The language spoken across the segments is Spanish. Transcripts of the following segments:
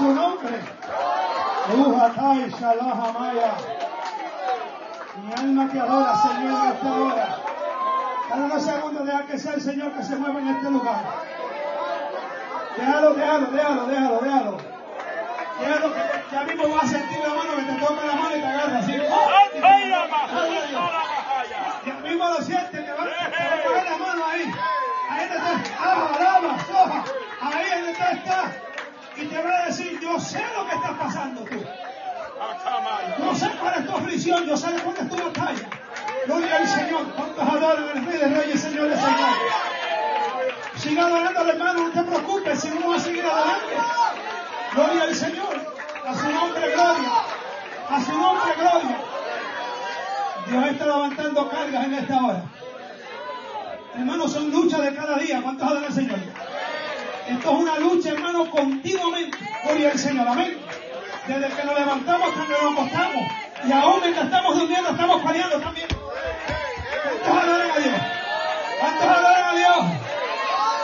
su nombre. Mi alma te adora, Señor, en esta hora. Cada unos segundos deja que sea el Señor que se mueva en este lugar. Déjalo, déjalo, déjalo, déjalo, déjalo. Déjalo que ya mismo vas a sentir la mano que te toca la mano y te agarra así. Ya mismo lo sientes, te va, a coger la mano ahí. Ahí está, ah, alaba, soja. Ahí tú estás. Y te va a decir, yo sé lo que está pasando tú. Yo sé cuál es tu aflicción, yo sé cuál es tu batalla. Gloria al Señor. ¿Cuántos adoran al Rey de Reyes, Señor de Señor? Siga adorando al hermano, no te preocupes, si vamos a seguir adelante. Gloria al Señor. A su nombre, gloria. A su nombre, gloria. Dios está levantando cargas en esta hora. Hermanos, son luchas de cada día. ¿Cuántos adoran al Señor? Esto es una lucha, hermano, continuamente. Gloria al Señor. Amén. Desde que nos levantamos hasta que nos acostamos. Y aún mientras estamos durmiendo, estamos peleando también. ¿Cuántos adoran a Dios? ¿Cuántos adoran a Dios?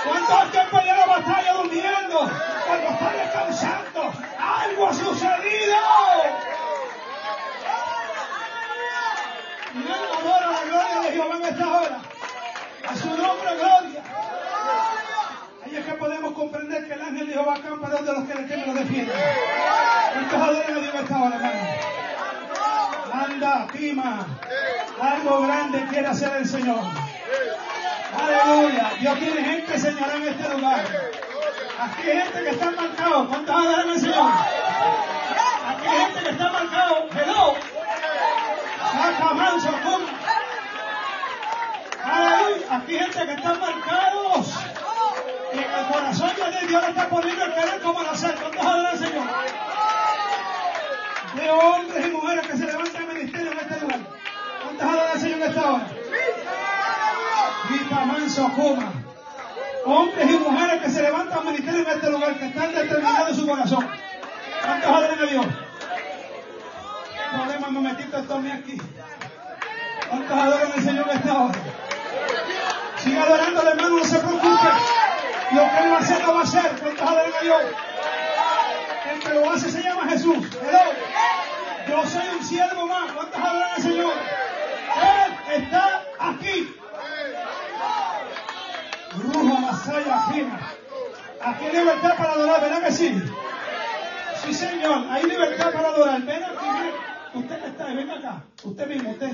¿Cuántos la batalla durmiendo? Cuando están descansando, algo ha sucedido. Y adora la gloria de Jehová en esta hora. A su nombre, gloria. Que podemos comprender que el ángel de Jehová acampa de los que le temen lo defienden. ¿Cuántos adoran a Dios esta hora, hermano? Anda, Pima. Algo grande quiere hacer el Señor. Aleluya. Dios tiene gente, Señor, en este lugar. Aquí hay gente que está marcado. ¿Cuántos adoran al Señor? Aquí hay gente que está marcado. Hello. Saca manso. Aleluya. Aquí hay gente que está marcados. En el corazón de Dios está poniendo el querer como nacer. ¿Cuántos adoran al Señor? Veo hombres y mujeres que se levantan en ministerio en este lugar. ¿Cuántas adoran al Señor en esta hora? Grita manso, coma. Hombres y mujeres que se levantan en ministerio en este lugar, que están determinados en su corazón. ¿Cuántos adoran a Dios? ¿Qué problema me metiste Tommy aquí? ¿Cuántos adoran al Señor en esta hora? Siga adorando al hermano, no se preocupe. Lo que Él va a hacer, lo va a hacer. ¿Cuántos adoran a Dios? El que lo hace se llama Jesús. Hello. Yo soy un siervo más. ¿Cuántos adoran al Señor? Él está aquí. Ruja Masaya fina. Aquí hay libertad para adorar, ¿verdad que sí? Sí, señor. Hay libertad para adorar. Ven aquí. Usted que está ahí, venga acá. Usted mismo, usted.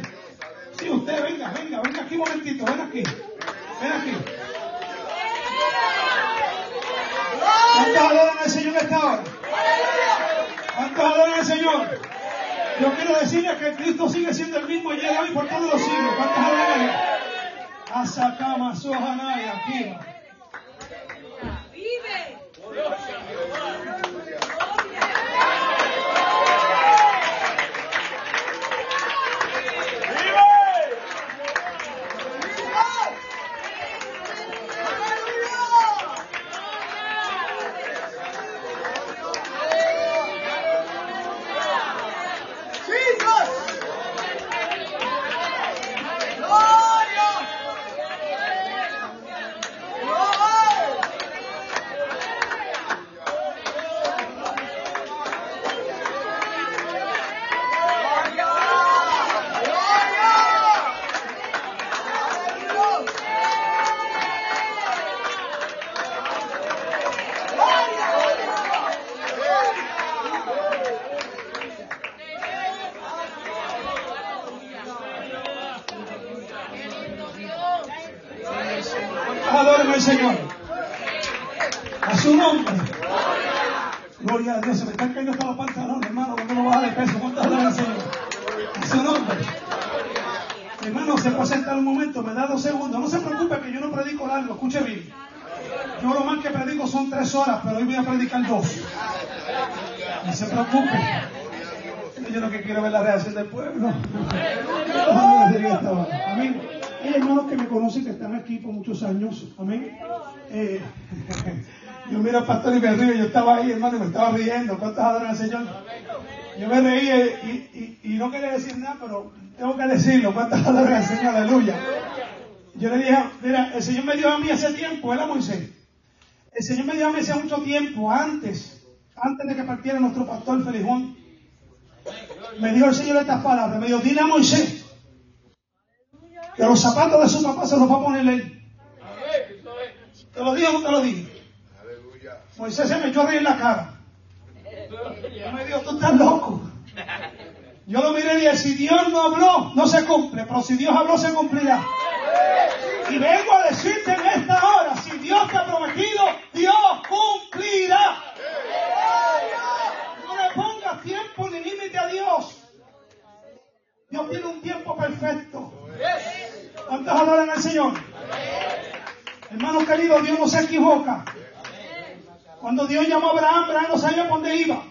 Sí, usted, venga, venga, venga aquí un momentito. Ven aquí. Ven aquí. ¿Cuántos adoran al Señor esta hora? ¿Cuántos adoran al Señor? Yo quiero decirles que Cristo sigue siendo el mismo ayer, hoy, por todos los siglos. ¿Cuántos adoran a Dios? Asakama Sohanaya. Vive. Adoren al Señor. A su nombre. Gloria a Dios. Se me están cayendo hasta los pantalones, hermano. Cuando no baja de peso. ¿Cuántos adoran al Señor? A su nombre. Hermano, se puede sentar un momento. Me da dos segundos. No se preocupe que yo no predico largo. Escuche bien. Yo lo más que predico son tres horas, pero hoy voy a predicar dos. No se preocupe. Yo lo que quiero ver la reacción del pueblo. Amén. Hay hermanos que me conocen que están aquí por muchos años. Amén. Eh, yo miro al pastor y me río. Yo estaba ahí, hermano, y me estaba riendo. ¿Cuántas adoran al Señor? Yo me reía y, y, y, no quería decir nada, pero tengo que Aleluya. Yo le dije, mira, el Señor me dio a mí hace tiempo, era Moisés. El Señor me dio a mí hace mucho tiempo, antes antes de que partiera nuestro pastor Felijón, me dijo el Señor estas palabras. Me dijo, dile a Moisés que los zapatos de su papá se los va a poner él. ¿Te lo dije o no te lo dije? Moisés se me echó a reír en la cara. Y me dijo, tú estás loco. Yo lo miré y dije, si Dios no habló, no se cumple, pero si Dios habló, se cumplirá. Y vengo a decirte en esta hora, si Dios te ha prometido, Dios cumplirá. No le pongas tiempo ni límite a Dios. Dios tiene un tiempo perfecto. ¿Cuántos adoran al Señor? Hermano querido, Dios no se equivoca. Cuando Dios llamó a Abraham, Abraham no sabía por dónde iba.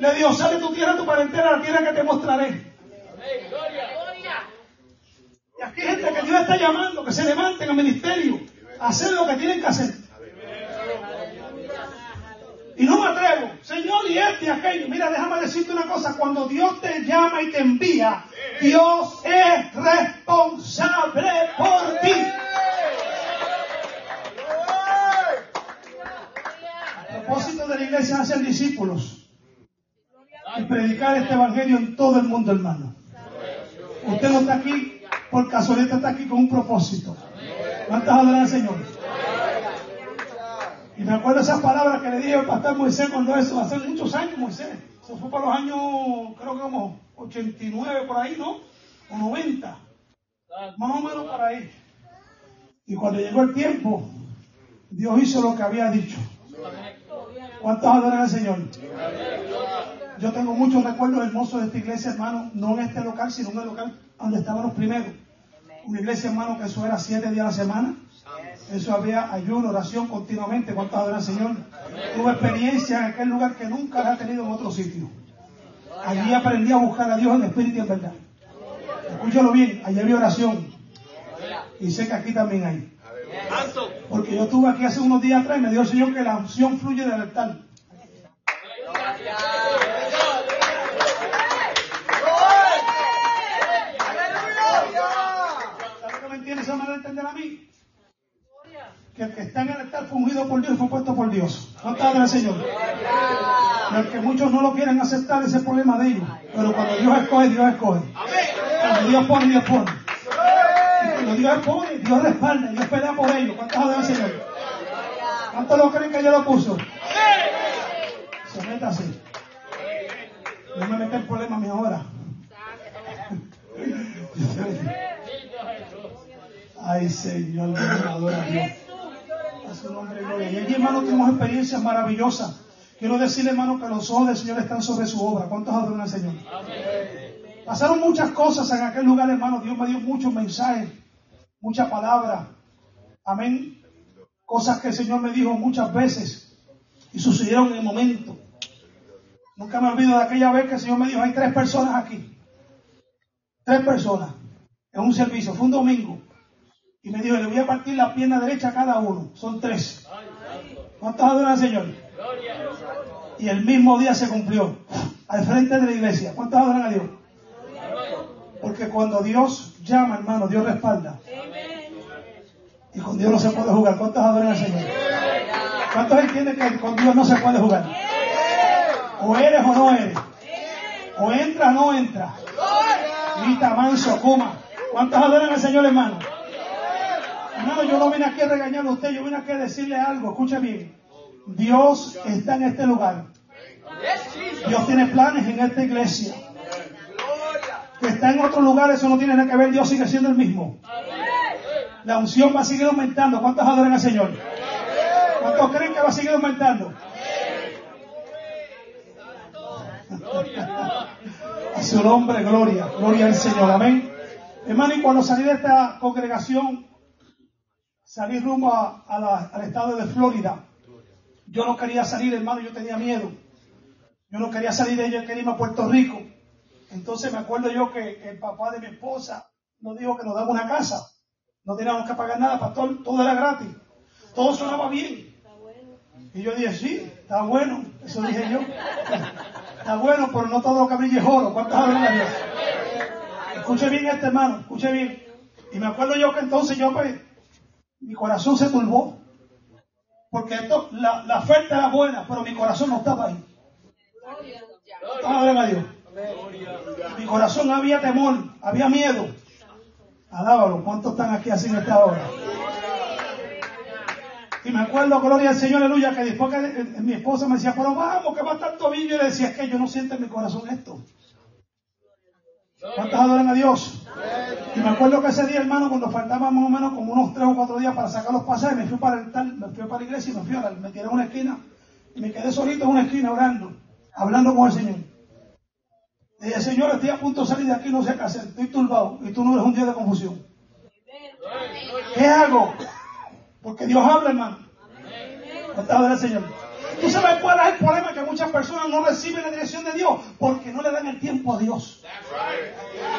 Le dijo, sale tu tierra, tu parentela, la tierra que te mostraré. Y aquí hay gente que Dios está llamando, que se levanten al ministerio, a hacer lo que tienen que hacer. Y no me atrevo, Señor, y este y aquello. Mira, déjame decirte una cosa, cuando Dios te llama y te envía, Dios es responsable por ti. El propósito de la iglesia es hacer discípulos y predicar este evangelio en todo el mundo, hermano. Usted no está aquí por casualidad, está aquí con un propósito. ¿Cuántas adoran al Señor? Y me acuerdo esas palabras que le dije al pastor Moisés cuando eso, hace muchos años Moisés. Eso fue para los años, creo que como 89 por ahí, ¿no? O 90. Más o menos por ahí. Y cuando llegó el tiempo, Dios hizo lo que había dicho. ¿Cuántos adoran al Señor? Yo tengo muchos recuerdos hermosos de esta iglesia, hermano, no en este local, sino en el local donde estábamos primero. Una iglesia, hermano, que eso era siete días a la semana. Eso había ayuno, oración continuamente. ¿Cuántos adoran al Señor? Tuve experiencia en aquel lugar que nunca la he tenido en otro sitio. Allí aprendí a buscar a Dios en espíritu y en verdad. Escúchalo bien, allí había oración. Y sé que aquí también hay. Porque yo estuve aquí hace unos días atrás y me dio el Señor que la unción fluye del altar. ¿Sabes qué me manera de entender a mí? Que el que está en el altar fue ungido por Dios fue puesto por Dios. No está el Señor. Y el que muchos no lo quieren aceptar, ese es el problema de ellos. Pero cuando Dios escoge, Dios escoge. Cuando Dios pone, Dios pone. Cuando Dios pone, Dios respalda, Dios pelea por ellos. ¿Cuántos adoran al Señor? ¿Cuántos lo creen que Dios lo puso? Se meta así. No me mete en problemas a mi ahora. Ay, Señor, adora a Dios. A su nombre, gloria. Y allí, hermano, tenemos experiencias maravillosas. Quiero decirle, hermano, que los ojos del Señor están sobre su obra. ¿Cuántos adoran al Señor? Pasaron muchas cosas en aquel lugar, hermano. Dios me dio muchos mensajes, muchas palabras. Amén. Cosas que el Señor me dijo muchas veces y sucedieron en el momento. Nunca me olvido de aquella vez que el Señor me dijo, hay tres personas aquí. Tres personas en un servicio. Fue un domingo. Y me dijo, le voy a partir la pierna derecha a cada uno. Son tres. ¿Cuántos adoran al Señor? Y el mismo día se cumplió. Al frente de la iglesia. ¿Cuántos adoran a Dios? Porque cuando Dios llama, hermano, Dios respalda. Y con Dios no se puede jugar. ¿Cuántos adoran al Señor? ¿Cuántos entienden que con Dios no se puede jugar? O eres o no eres. O entra o no entra. Grita, manso, coma. ¿Cuántos adoran al Señor, hermano? Hermano, yo no vine aquí a regañarlo a usted, yo vine aquí a decirle algo. Escuche bien. Dios está en este lugar. Dios tiene planes en esta iglesia. Que está en otro lugar, eso no tiene nada que ver. Dios sigue siendo el mismo. La unción va a seguir aumentando. ¿Cuántos adoran al Señor? ¿Cuántos creen que va a seguir aumentando? A su nombre, gloria. Gloria al Señor. Amén. Hermano, y cuando salí de esta congregación, salí rumbo a, la, al estado de Florida. Yo no quería salir, hermano, yo tenía miedo. Yo no quería salir de ella, quería irme a Puerto Rico. Entonces me acuerdo yo que, el papá de mi esposa nos dijo que nos daba una casa. No teníamos que pagar nada, pastor, todo era gratis. Todo sonaba bien. Y yo dije, sí, está bueno. Eso dije yo. Está bueno, pero no todo lo que brilla es oro. Escuche bien este hermano, escuche bien. Y me acuerdo yo que entonces yo, pues, mi corazón se turbó. Porque esto, la, oferta era buena, pero mi corazón no estaba ahí. a Dios. Mi corazón había temor, había miedo. Alábalo, ¿cuántos están aquí así en esta hora? Y me acuerdo, gloria al Señor, aleluya, que después que eh, mi esposa me decía, pero vamos, que va a estar. Yo le decía, es que yo no siento en mi corazón esto. ¿Cuántos adoran a Dios? Y me acuerdo que ese día, hermano, cuando faltaban más o menos como unos tres o cuatro días para sacar los pasajes, me fui para el tal, me fui para la iglesia y me fui a la, me tiré en una esquina y me quedé solito en una esquina orando, hablando con el Señor. Y dije, Señor, estoy a punto de salir de aquí, no sé qué hacer, estoy turbado y tú no eres un día de confusión. ¿Qué hago? Porque Dios habla, hermano. del Señor. ¿Tú sabes cuál es el problema? Que muchas personas no reciben la dirección de Dios porque no le dan el tiempo a Dios.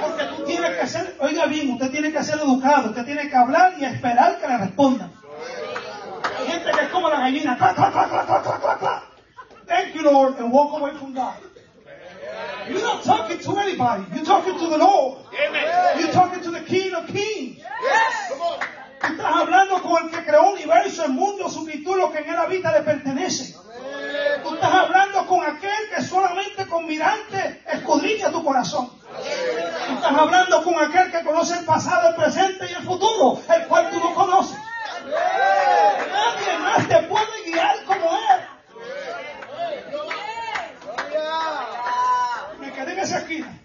Porque tú tienes que ser, oiga bien, usted tiene que ser educado, usted tiene que hablar y esperar que le respondan. Hay gente que es como la gallina, Thank you, Lord, and walk away from God. You're not talking to anybody. You're talking to the Lord. You're talking to the King of Kings. Tú estás hablando con el que creó un universo, el mundo, su lo que en él habita le pertenece. Tú estás hablando con aquel que solamente con mirante escudriña tu corazón. Tú estás hablando con aquel que conoce el pasado, el presente y el futuro, el cual tú no conoces. Nadie más te puede guiar como él. Me quedé en esa esquina.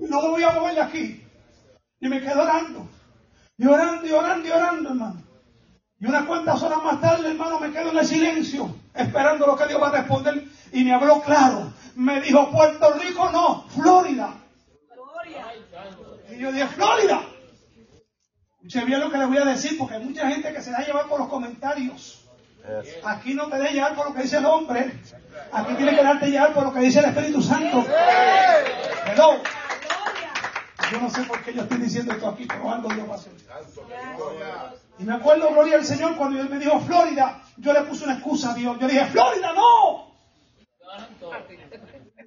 No me voy a mover de aquí. Y me quedo orando. Y orando y orando y orando, hermano. Y unas cuantas horas más tarde, hermano, me quedo en el silencio, esperando lo que Dios va a responder. Y me habló claro. Me dijo, Puerto Rico no, Florida. Y yo dije, Florida. Escuche bien lo que le voy a decir, porque hay mucha gente que se da llevar por los comentarios. Aquí no te dejes llevar por lo que dice el hombre. Aquí tiene que darte llevar por lo que dice el Espíritu Santo. Perdón. Yo no sé por qué yo estoy diciendo esto aquí, pero algo Dios va a hacer. Y me acuerdo, gloria al Señor, cuando él me dijo Florida, yo le puse una excusa a Dios. Yo dije, Florida no.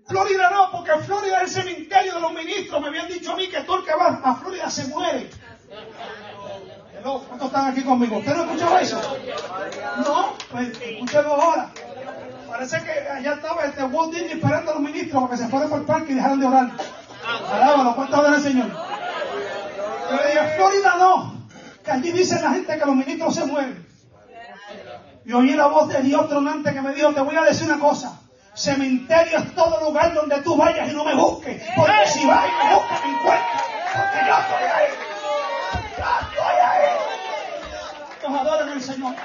Florida no, porque Florida es el cementerio de los ministros. Me habían dicho a mí que todo el que va a Florida se muere. ¿Cuántos están aquí conmigo? ¿Usted no escuchó eso? No, pues escúchelo ahora. Parece que allá estaba este Walt Disney esperando a los ministros para que se fueran por el parque y dejaran de orar. Alábalo, ¿cuánto el Señor? Yo le dije, Florida no, que allí dice la gente que los ministros se mueven. Y oí la voz de Dios tronante que me dijo, te voy a decir una cosa. Cementerio es todo lugar donde tú vayas y no me busques. Porque si vas y me buscas, me encuentras. Porque yo estoy ahí. Yo estoy ahí. Adoran al Señor.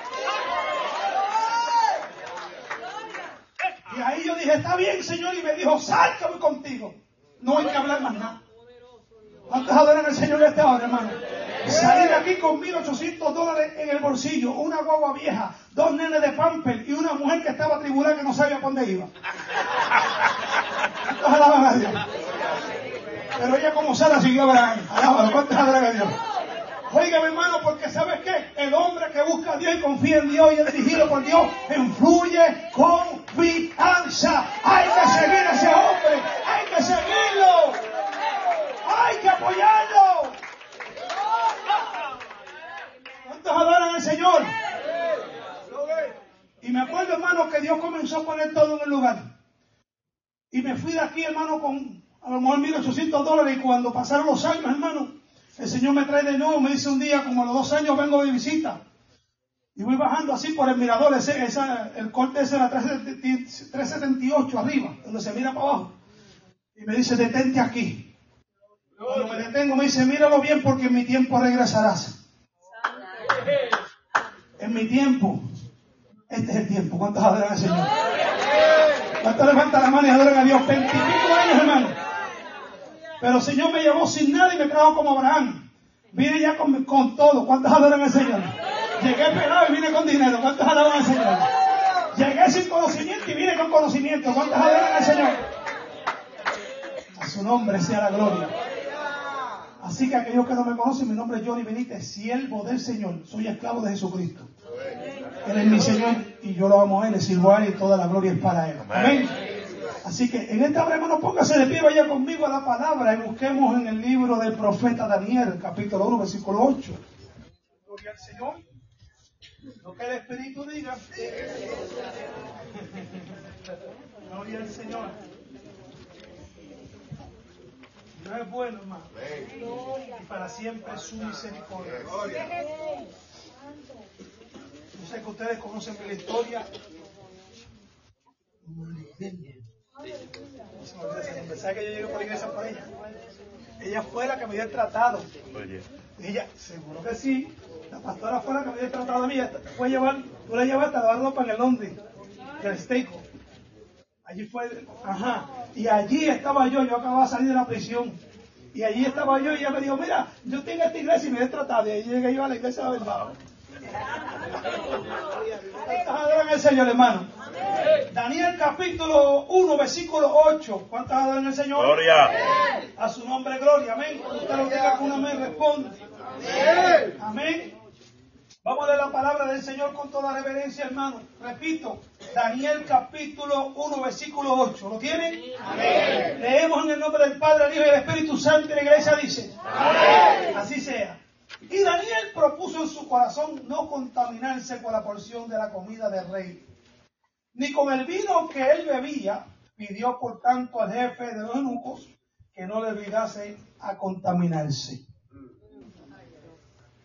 Y ahí yo dije, está bien, Señor. Y me dijo, sal contigo. No hay que hablar más nada. ¿Cuántos adoran al Señor esta hora, hermano? Salir aquí con 1.800 dólares en el bolsillo, una guagua vieja, dos nenes de pamper y una mujer que estaba tribulada que no sabía dónde iba. a Dios? Pero ella como se la siguió a Abraham. Alábalo, ¿cuántos adoran a Dios? Oiga, hermano, porque ¿sabes qué? El hombre que busca a Dios y confía en Dios y es dirigido por Dios, influye confianza. Hay que seguir a ese hombre, hay que seguirlo, hay que apoyarlo. ¿Cuántos adoran al Señor? Y me acuerdo, hermano, que Dios comenzó a poner todo en el lugar. Y me fui de aquí, hermano, con a lo mejor 1.800 dólares. Y cuando pasaron los años, hermano, el Señor me trae de nuevo, me dice un día, como a los dos años vengo de visita. Y voy bajando así por el mirador, ese, el corte ese era 378 arriba, donde se mira para abajo. Y me dice, detente aquí. Cuando me detengo, me dice, míralo bien porque en mi tiempo regresarás. Mi tiempo. Este es el tiempo. ¿Cuántos adoran al Señor? ¿Cuántos levantan la mano y adoran a Dios? 25 años, hermano. Pero el Señor me llevó sin nada y me trajo como Abraham. Vine ya con, con todo. ¿Cuántos adoran al Señor? Llegué pelado y vine con dinero. ¿Cuántos adoran al Señor? Llegué sin conocimiento y vine con conocimiento. ¿Cuántos adoran al Señor? A su nombre sea la gloria. Así que aquellos que no me conocen, mi nombre es Johnny Benítez, siervo del Señor. Soy esclavo de Jesucristo. Él es mi Señor y yo lo amo a Él, le sirvo a Él y toda la gloria es para Él. Amén. Así que en esta hora, hermano, póngase de pie, vaya conmigo a la palabra y busquemos en el libro del profeta Daniel, capítulo 1, versículo 8. Gloria al Señor. Lo que el Espíritu diga. Gloria al Señor. Dios es bueno, hermano. Y para siempre su misericordia. Yo sé que ustedes conocen la historia. Pensaba que yo llegué por la iglesia por ella. Ella fue la que me dio el tratado. Ella, seguro que sí. La pastora fue la que me dio el tratado a mí. Fue llevar, tú la llevaste a lavar ropa en el Londres, del Steiko. Allí fue, ajá. Y allí estaba yo, yo acababa de salir de la prisión. Y allí estaba yo y ella me dijo, mira, yo tengo esta iglesia y me he tratado. Y ahí llegué yo a la iglesia de la verdad. ¿Cuántas adoran al Señor, hermano? Daniel capítulo 1, versículo 8. ¿Cuántas adoran al Señor? Gloria. A su nombre, gloria. Amén. Usted lo diga con amén, responde. Amén. Vamos a leer la palabra del Señor con toda reverencia, hermano. Repito, Daniel capítulo 1, versículo 8. ¿Lo tienen? Amén. Leemos en el nombre del Padre, del Hijo y del Espíritu Santo y la iglesia dice. Amén. Así sea. Y Daniel propuso en su corazón no contaminarse con la porción de la comida del rey, ni con el vino que él bebía. Pidió por tanto al jefe de los eunucos que no le obligase a contaminarse.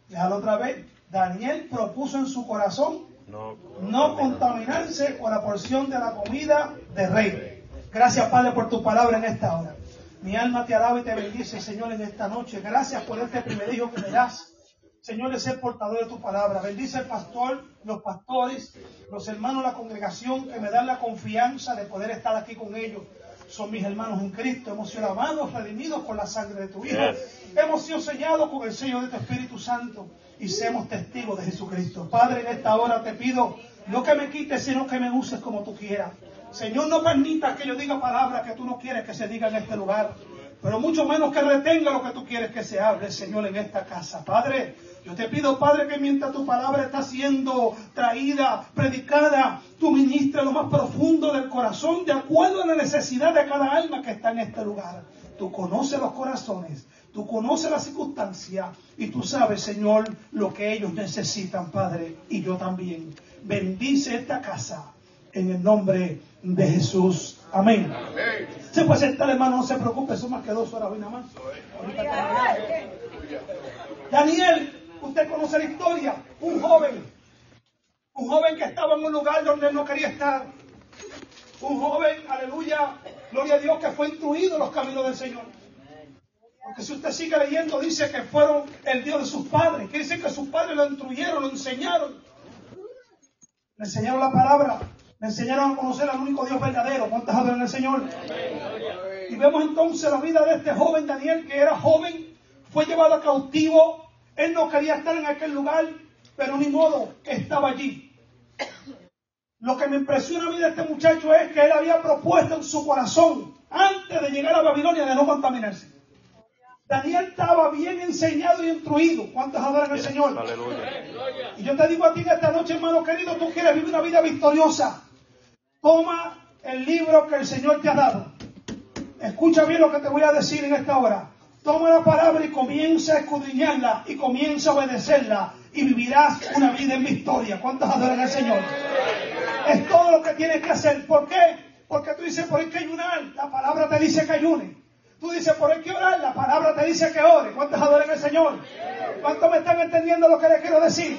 Déjalo otra vez. Daniel propuso en su corazón No, no contaminarse con la porción de la comida del rey. Gracias, Padre, por tu palabra en esta hora. Mi alma te alaba y te bendice, Señor, en esta noche. Gracias por este privilegio que me das. Señor, de ser portador de tu palabra. Bendice el pastor, los pastores, los hermanos de la congregación que me dan la confianza de poder estar aquí con ellos. Son mis hermanos en Cristo. Hemos sido amados, redimidos por la sangre de tu Hijo. Yes. Hemos sido sellados con el sello de tu Espíritu Santo y seamos testigos de Jesucristo. Padre, en esta hora te pido no que me quites, sino que me uses como tú quieras. Señor, no permitas que yo diga palabras que tú no quieres que se diga en este lugar, pero mucho menos que retenga lo que tú quieres que se hable, Señor, en esta casa. Padre, yo te pido, Padre, que mientras tu palabra está siendo traída, predicada, tú ministres lo más profundo del corazón de acuerdo a la necesidad de cada alma que está en este lugar. Tú conoces los corazones, tú conoces las circunstancias y tú sabes, Señor, lo que ellos necesitan, Padre, y yo también. Bendice esta casa en el nombre de Jesús. Amén. Se puede sentar, hermano, no se preocupe, son más que dos horas hoy nada más. Daniel, usted conoce la historia, un joven, un joven que estaba en un lugar donde no quería estar, un joven, aleluya, gloria a Dios, que fue instruido en los caminos del Señor. Porque si usted sigue leyendo, dice que fueron el Dios de sus padres, quiere decir que sus padres lo instruyeron, lo enseñaron, le enseñaron la palabra, le enseñaron a conocer al único Dios verdadero. ¿Cuántas adoran al Señor? Y vemos entonces la vida de este joven Daniel, que era joven, fue llevado cautivo. Él no quería estar en aquel lugar, pero ni modo, estaba allí. Lo que me impresiona a mí de este muchacho es que él había propuesto en su corazón, antes de llegar a Babilonia, de no contaminarse. Daniel estaba bien enseñado y instruido. ¿Cuántos adoran al Señor? Aleluya. Y yo te digo a ti en esta noche, hermano querido, tú quieres vivir una vida victoriosa. Toma el libro que el Señor te ha dado. Escucha bien lo que te voy a decir en esta hora. Toma la palabra y comienza a escudriñarla y comienza a obedecerla y vivirás una vida en victoria. ¿Cuántos adoran al Señor? Es todo lo que tienes que hacer. ¿Por qué? Porque tú dices, por hay que ayunar. La palabra te dice que ayune. Tú dices, por que orar. La palabra te dice que ore. ¿Cuántos adoran al Señor? ¿Cuántos me están entendiendo lo que les quiero decir?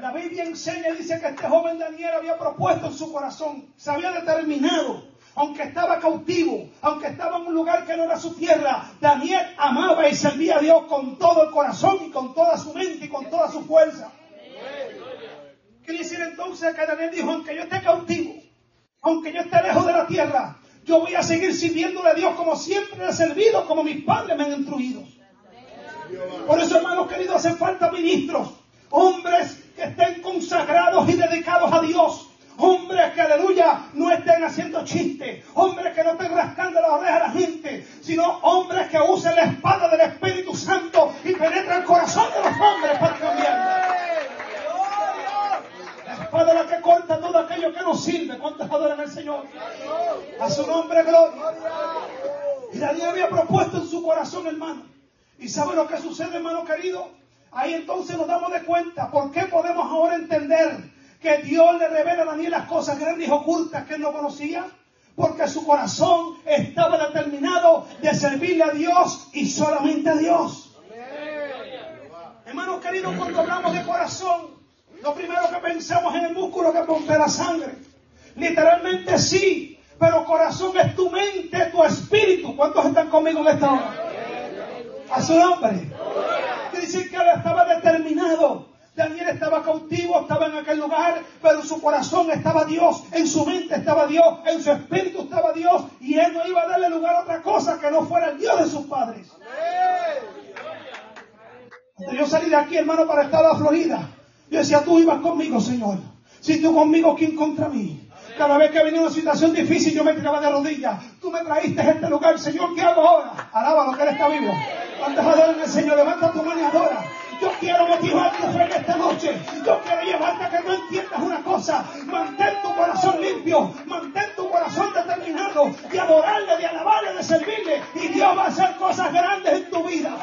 La Biblia enseña y dice que este joven Daniel había propuesto en su corazón, se había determinado, aunque estaba cautivo, aunque estaba en un lugar que no era su tierra, Daniel amaba y servía a Dios con todo el corazón y con toda su mente y con toda su fuerza. Quiere decir entonces que Daniel dijo, aunque yo esté cautivo, aunque yo esté lejos de la tierra, yo voy a seguir sirviéndole a Dios como siempre le he servido, como mis padres me han instruido. Por eso, hermanos queridos, hacen falta ministros, hombres que estén consagrados y dedicados a Dios. Hombres que, aleluya, no estén haciendo chistes. Hombres que no estén rascando la oreja a la gente. Sino hombres que usen la espada del Espíritu Santo y penetren el corazón de los hombres para cambiar. Es la que corta todo aquello que no sirve. ¿Cuántos adoran al Señor? A su nombre, gloria. Y Daniel había propuesto en su corazón, hermano. ¿Y sabe lo que sucede, hermano querido? Ahí entonces nos damos de cuenta por qué podemos ahora entender que Dios le revela a Daniel las cosas grandes y ocultas que él no conocía. Porque su corazón estaba determinado de servirle a Dios y solamente a Dios. Hermanos queridos, cuando hablamos de corazón, lo primero que pensamos es el músculo que pompe la sangre. Literalmente sí, pero corazón es tu mente, tu espíritu. ¿Cuántos están conmigo en esta hora? A su nombre. Dice que él estaba determinado. Daniel estaba cautivo, estaba en aquel lugar, pero en su corazón estaba Dios, en su mente estaba Dios, en su espíritu estaba Dios, y él no iba a darle lugar a otra cosa que no fuera el Dios de sus padres. Cuando yo salí de aquí, hermano, para estar a la Florida, yo decía, tú ibas conmigo, Señor. Si tú conmigo, ¿quién contra mí? Cada vez que venía una situación difícil, yo me tiraba de rodillas. Tú me traíste a este lugar, Señor, ¿qué hago ahora? Alaba lo que Él está vivo. ¿Cuántos adoran al Señor? Levanta tu mano y adora. Yo quiero motivar tu fe en esta noche. Yo quiero llevarte a que no entiendas una cosa. Mantén tu corazón limpio. Mantén tu corazón determinado de adorarle, de alabarle, de servirle. Y Dios va a hacer cosas grandes en tu vida.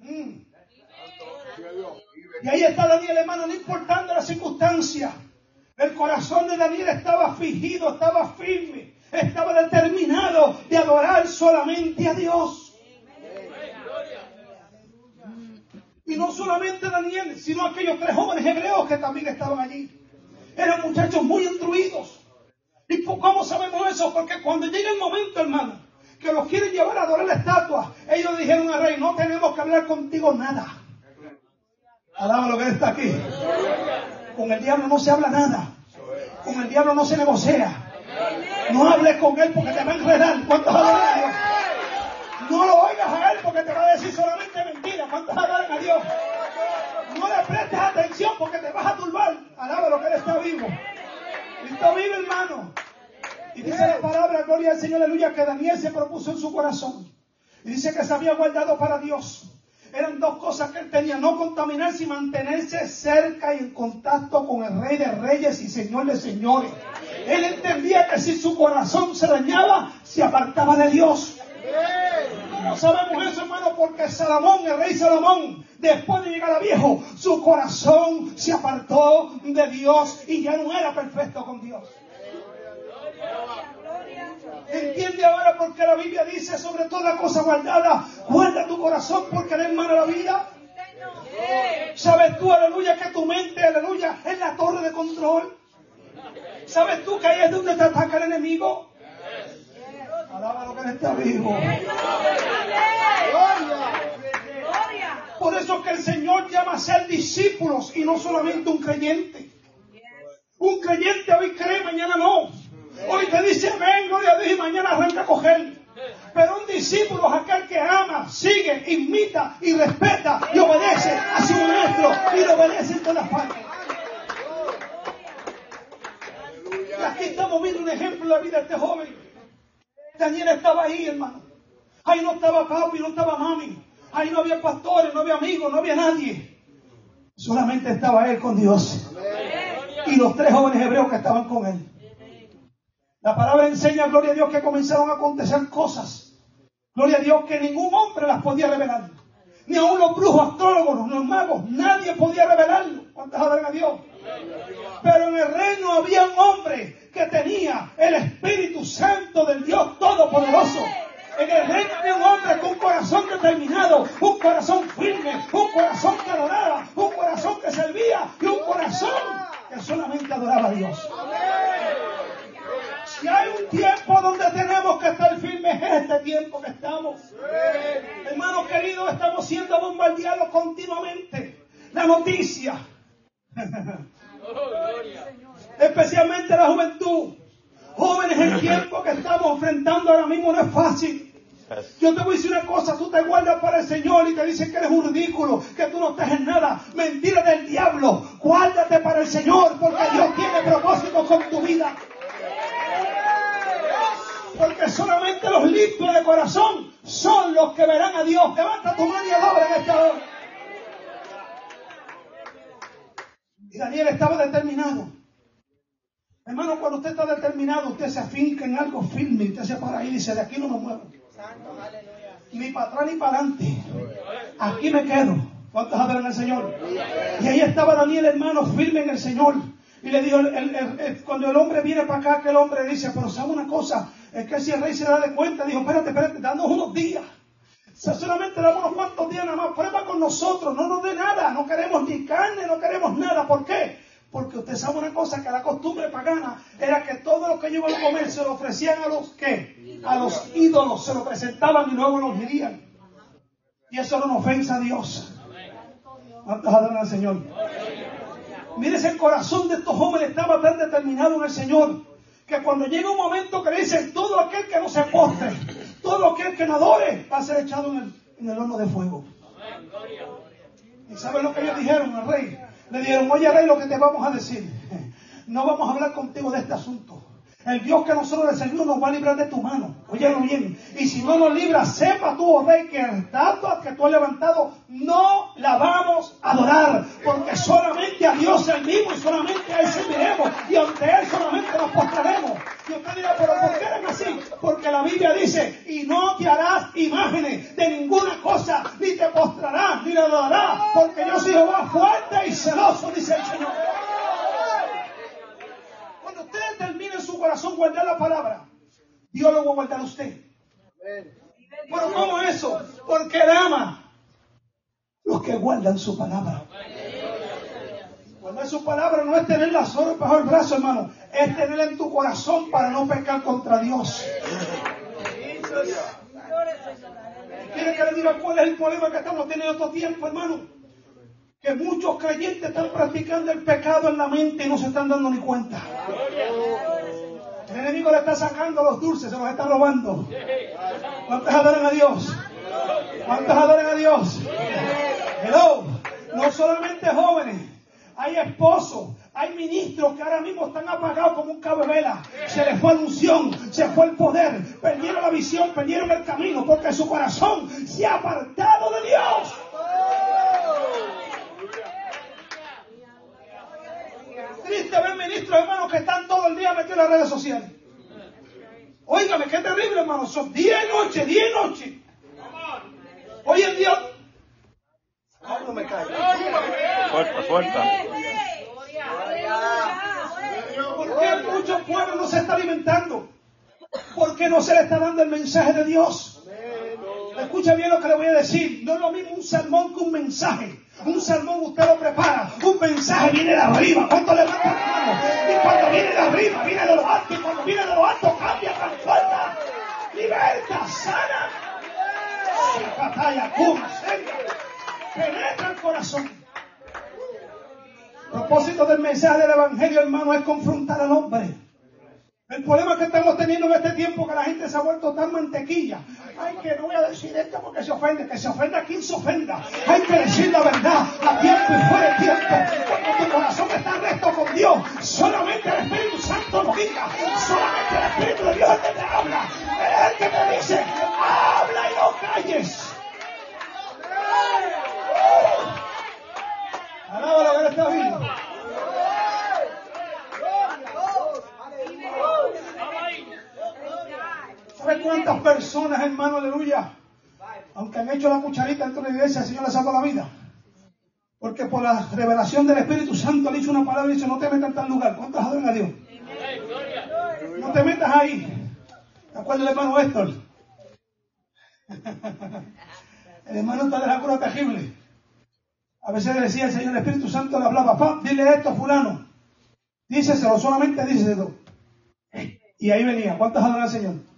Mm. Y ahí está Daniel, hermano, no importando la circunstancia. El corazón de Daniel estaba fingido, estaba firme, estaba determinado de adorar solamente a Dios. Y no solamente Daniel, sino aquellos tres jóvenes hebreos que también estaban allí. Eran muchachos muy instruidos. ¿Y cómo sabemos eso? Porque cuando llega el momento, hermano, que los quieren llevar a adorar la estatua, ellos dijeron al rey, no tenemos que hablar contigo nada. Alaba lo que está aquí. Con el diablo no se habla nada. Con el diablo no se negocia. No hables con él porque te va a enredar. ¿Cuántos adoran a Dios? No lo oigas a él porque te va a decir solamente mentiras. ¿Cuántos adoran a Dios? No le prestes atención porque te vas a turbar. Alaba lo que él está vivo. Cristo vive, hermano. Y dice la palabra, gloria al Señor, aleluya, que Daniel se propuso en su corazón. Y dice que se había guardado para Dios. Eran dos cosas que él tenía, no contaminarse y mantenerse cerca y en contacto con el Rey de Reyes y Señor de Señores. Él entendía que si su corazón se dañaba, se apartaba de Dios. No sabemos eso, hermano, porque Salomón, el rey Salomón, después de llegar a viejo, su corazón se apartó de Dios y ya no era perfecto con Dios. Entiende ahora por qué la Biblia dice sobre toda cosa guardada, guarda tu corazón porque eres hermano la vida. ¿Sabes tú, aleluya, que tu mente, aleluya, es la torre de control? ¿Sabes tú que ahí es donde te ataca el enemigo? Alaba lo que está vivo. Por eso es que el Señor llama a ser discípulos y no solamente un creyente. Un creyente hoy cree, mañana no. Hoy te dice ven, gloria a Dios, y mañana arranca a coger. Pero un discípulo es aquel que ama, sigue, imita y respeta y obedece a su maestro y lo obedece en todas partes. Y aquí estamos viendo un ejemplo de la vida de este joven. Daniel estaba ahí, hermano. Ahí no estaba papi, no estaba mami. Ahí no había pastores, no había amigos, no había nadie. Solamente estaba él con Dios. Y los tres jóvenes hebreos que estaban con él. La palabra enseña, gloria a Dios, que comenzaron a acontecer cosas. Gloria a Dios que ningún hombre las podía revelar. Ni aun los brujos, astrólogos, los magos, nadie podía revelarlo. ¿Cuántas adoran a Dios? Pero en el reino había un hombre que tenía el Espíritu Santo del Dios Todopoderoso. En el reino había un hombre con un corazón determinado, un corazón firme, un corazón que adoraba, un corazón que servía y un corazón que solamente adoraba a Dios. Si hay un tiempo donde tenemos que estar firmes, es este tiempo que estamos. Hermanos queridos, estamos siendo bombardeados continuamente. La noticia. Especialmente la juventud. Jóvenes, el tiempo que estamos enfrentando ahora mismo no es fácil. Yo te voy a decir una cosa, tú te guardas para el Señor y te dicen que eres un ridículo, que tú no estás en nada. Mentira del diablo. Guárdate para el Señor porque Dios tiene propósito con tu vida. Porque solamente los limpios de corazón son los que verán a Dios. Levanta tu mano y adora en esta hora. Y Daniel estaba determinado. Hermano, cuando usted está determinado, usted se afinca en algo firme, usted se para ahí y dice, de aquí no me muevo. Ni para atrás ni para adelante. Aquí me quedo. ¿Cuántos adoran al Señor? Y ahí estaba Daniel, hermano, firme en el Señor. Y le dijo, cuando el hombre viene para acá, que el hombre dice, pero sabe una cosa, es que si el rey se da de cuenta, dijo, espérate, espérate, danos unos días. solamente damos unos cuantos días nada más, prueba con nosotros, no nos dé nada, no queremos ni carne, no queremos nada. ¿Por qué? Porque usted sabe una cosa, que la costumbre pagana era que todo lo que ellos iban a comer se lo ofrecían a los que, a los ídolos, se lo presentaban y luego los dirían. Y eso era una ofensa a Dios. ¿Cuántos adoran al Señor? Mire, el corazón de estos jóvenes estaba tan determinado en el Señor que cuando llega un momento que le dicen todo aquel que no se postre, todo aquel que no adore, va a ser echado en el, en el horno de fuego. ¿Y saben lo que ellos dijeron al rey? Le dijeron, oye rey, lo que te vamos a decir. No vamos a hablar contigo de este asunto. El Dios que nosotros le servimos nos va a librar de tu mano. Óyelo bien. Y si no nos libra, sepa tú, oh rey, que el estatua que tú has levantado no la vamos a adorar. Porque solamente a Dios servimos y solamente a Él serviremos. Y ante Él solamente nos postraremos. Y usted dirá, pero ¿por qué eran así? Porque la Biblia dice, y no te harás imágenes de ninguna cosa, ni te postrarás, ni le adorarás. Porque yo soy Jehová fuerte y celoso, dice el Señor usted en su corazón guardar la palabra, Dios lo va a guardar a usted. Pero ¿cómo eso? Porque Él ama los que guardan su palabra. Guardar su palabra no es tenerla solo bajo el brazo, hermano. Es tenerla en tu corazón para no pecar contra Dios. ¿Quiere que le diga cuál es el problema que estamos teniendo estos tiempo, hermano? que muchos creyentes están practicando el pecado en la mente y no se están dando ni cuenta. El enemigo le está sacando los dulces, se los está robando. ¿Cuántos adoran a Dios? ¿Cuántos adoran a Dios? Hello. No solamente jóvenes, hay esposos, hay ministros que ahora mismo están apagados como un cabo de vela. Se les fue la unción, se fue el poder, perdieron la visión, perdieron el camino porque su corazón se ha apartado de Dios. Triste ver ministros, hermanos, que están todo el día metidos en las redes sociales. Óigame, qué terrible, hermano. Son día y noche, día y noche. Hoy en día. Ay, no me cae. Fuerza, fuerza. ¿Por qué muchos pueblos no se está alimentando? ¿Por qué no se le está dando el mensaje de Dios? Escucha bien lo que le voy a decir. No es lo mismo un sermón que un mensaje. Un sermón usted lo prepara. Un mensaje viene de arriba. ¿Cuánto le manda mano? Y cuando viene de arriba, viene de lo alto. Y cuando viene de lo alto, cambia, transforma. Liberta, sana. Batalla, cura, Penetra el corazón. El propósito del mensaje del Evangelio, hermano, es confrontar al hombre. El problema que estamos teniendo en este tiempo que la gente se ha vuelto tan mantequilla. Ay, que no voy a decir esto porque se ofende, que se ofenda quien se ofenda. Hay que decir la verdad a tiempo y fuera de tiempo. Cuando tu corazón está recto con Dios, solamente el Espíritu Santo lo diga. Solamente el Espíritu de Dios es el que te habla. Es el que te dice, habla y no calles. Alaba lo que está. ¿Sabe cuántas personas, hermano, aleluya? Aunque han hecho la cucharita dentro de la iglesia, el Señor les salva la vida. Porque por la revelación del Espíritu Santo le hizo una palabra y dice, no te metas en tal lugar. ¿Cuántos adoran a Dios? No te metas ahí. ¿Te acuerdas hermano Héctor? el hermano está de la cura terrible. A veces le decía el Señor, Espíritu Santo le hablaba, papá, dile esto a fulano. Díceselo, solamente díceselo. Y ahí venía. ¿Cuántos adoran al Señor?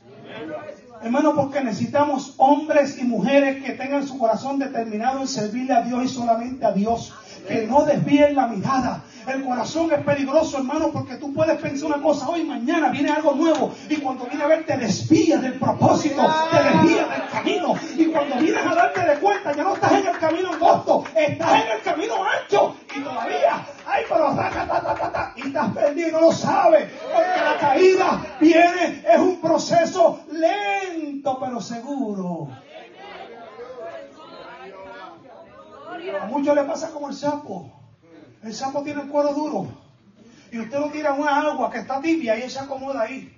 Hermano, porque necesitamos hombres y mujeres que tengan su corazón determinado en servirle a Dios y solamente a Dios. Que no desvíen la mirada. El corazón es peligroso, hermano, porque tú puedes pensar una cosa hoy, mañana viene algo nuevo. Y cuando viene a ver, te desvías del propósito, te desvías del camino. Y cuando vienes a darte de cuenta, ya no estás en el camino angosto, estás en el camino ancho. Y todavía, ay, pero ta, ta, ta, ta, y estás perdido y no lo sabes. Porque la caída viene, es un proceso lento pero seguro. A muchos le pasa como el sapo. El sapo tiene el cuero duro. y usted lo tira en una agua que está tibia y ella se acomoda ahí.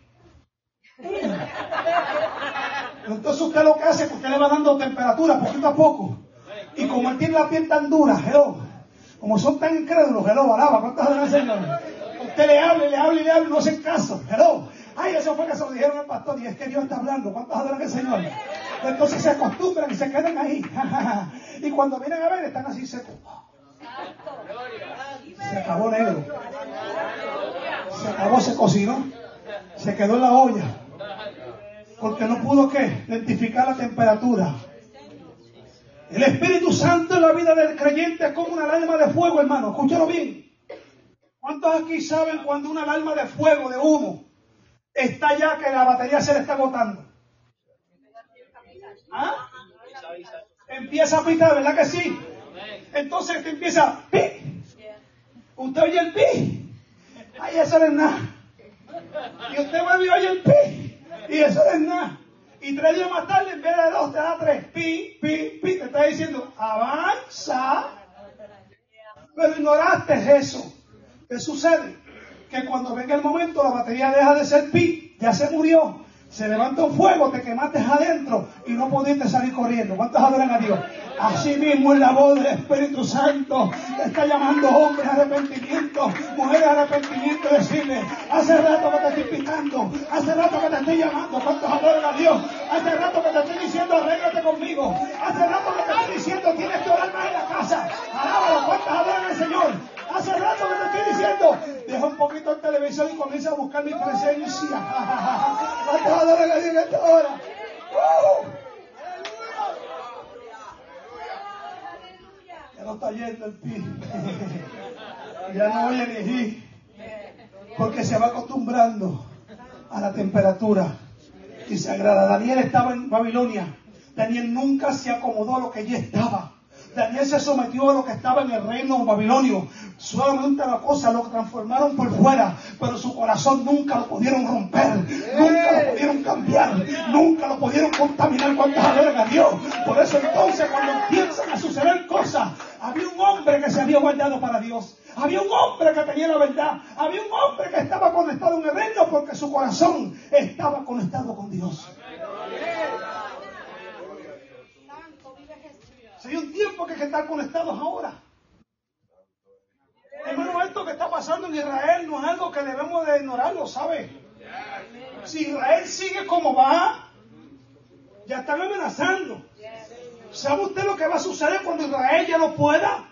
Entonces usted lo que hace es que usted le va dando temperatura poquito a poco. Y como él tiene la piel tan dura, hello, como son tan incrédulos, hello, alaba, ¿cuántas Señor? Usted le habla, le habla y le habla y no hacen caso, hello. Ay, eso fue que se lo dijeron al pastor y es que Dios está hablando, ¿cuántas adoran al Señor? Entonces se acostumbran y se quedan ahí. y cuando vienen a ver están así secos. Se acabó negro. Se acabó, se cocinó. Se quedó en la olla. Porque no pudo qué? Identificar la temperatura. El Espíritu Santo en la vida del creyente es como una alarma de fuego, hermano. Escúchalo bien. ¿Cuántos aquí saben cuando una alarma de fuego, de humo, está ya que la batería se le está agotando? ¿Ah? Empieza a pitar, ¿verdad que sí? Entonces te empieza, pi. Usted oye el pi. Ay, eso no es nada. Y usted vuelve y oye el pi. Y eso no es nada. Y tres días más tarde, en vez de dos, te da tres. Pi, pi, pi. Te está diciendo, avanza. Pero ignoraste eso. ¿Qué sucede? Que cuando venga el momento, la batería deja de ser pi. Ya se murió. Se levanta un fuego, te quemaste adentro y no pudiste salir corriendo. ¿Cuántos adoran a Dios? Así mismo en la voz del Espíritu Santo está llamando hombres arrepentimiento, mujeres arrepentimiento, decirle, hace rato que te estoy picando, hace rato que te estoy llamando, ¿cuántos adoran a Dios? Hace rato que te estoy diciendo, arréglate conmigo, hace rato que te estoy diciendo, tienes que orar más en la casa, alábalo, ¿cuántos adoran al Señor? Hace rato que te estoy diciendo, deja un poquito el televisor y comienza a buscar mi presencia. ¿Cuántos adoran a en? ¡Uh! Ya no está yendo el pi. Ya no oye ni ji. Porque se va acostumbrando a la temperatura y se agrada. Daniel estaba en Babilonia. Daniel nunca se acomodó a lo que allí estaba. Daniel se sometió a lo que estaba en el reino babilonio. Solamente la cosa lo transformaron por fuera, pero su corazón nunca lo pudieron romper, nunca lo pudieron cambiar, nunca lo pudieron contaminar cuando adoran a Dios. Por eso entonces cuando empiezan a suceder cosas, había un hombre que se había guardado para Dios. Había un hombre que tenía la verdad. Había un hombre que estaba conectado en el reino porque su corazón estaba conectado con Dios. Hay un tiempo que hay que estar conectados ahora. Hermano, esto que está pasando en Israel no es algo que debemos de ignorarlo, ¿sabe? Si Israel sigue como va, ya están amenazando. ¿Sabe usted lo que va a suceder cuando Israel ya no pueda?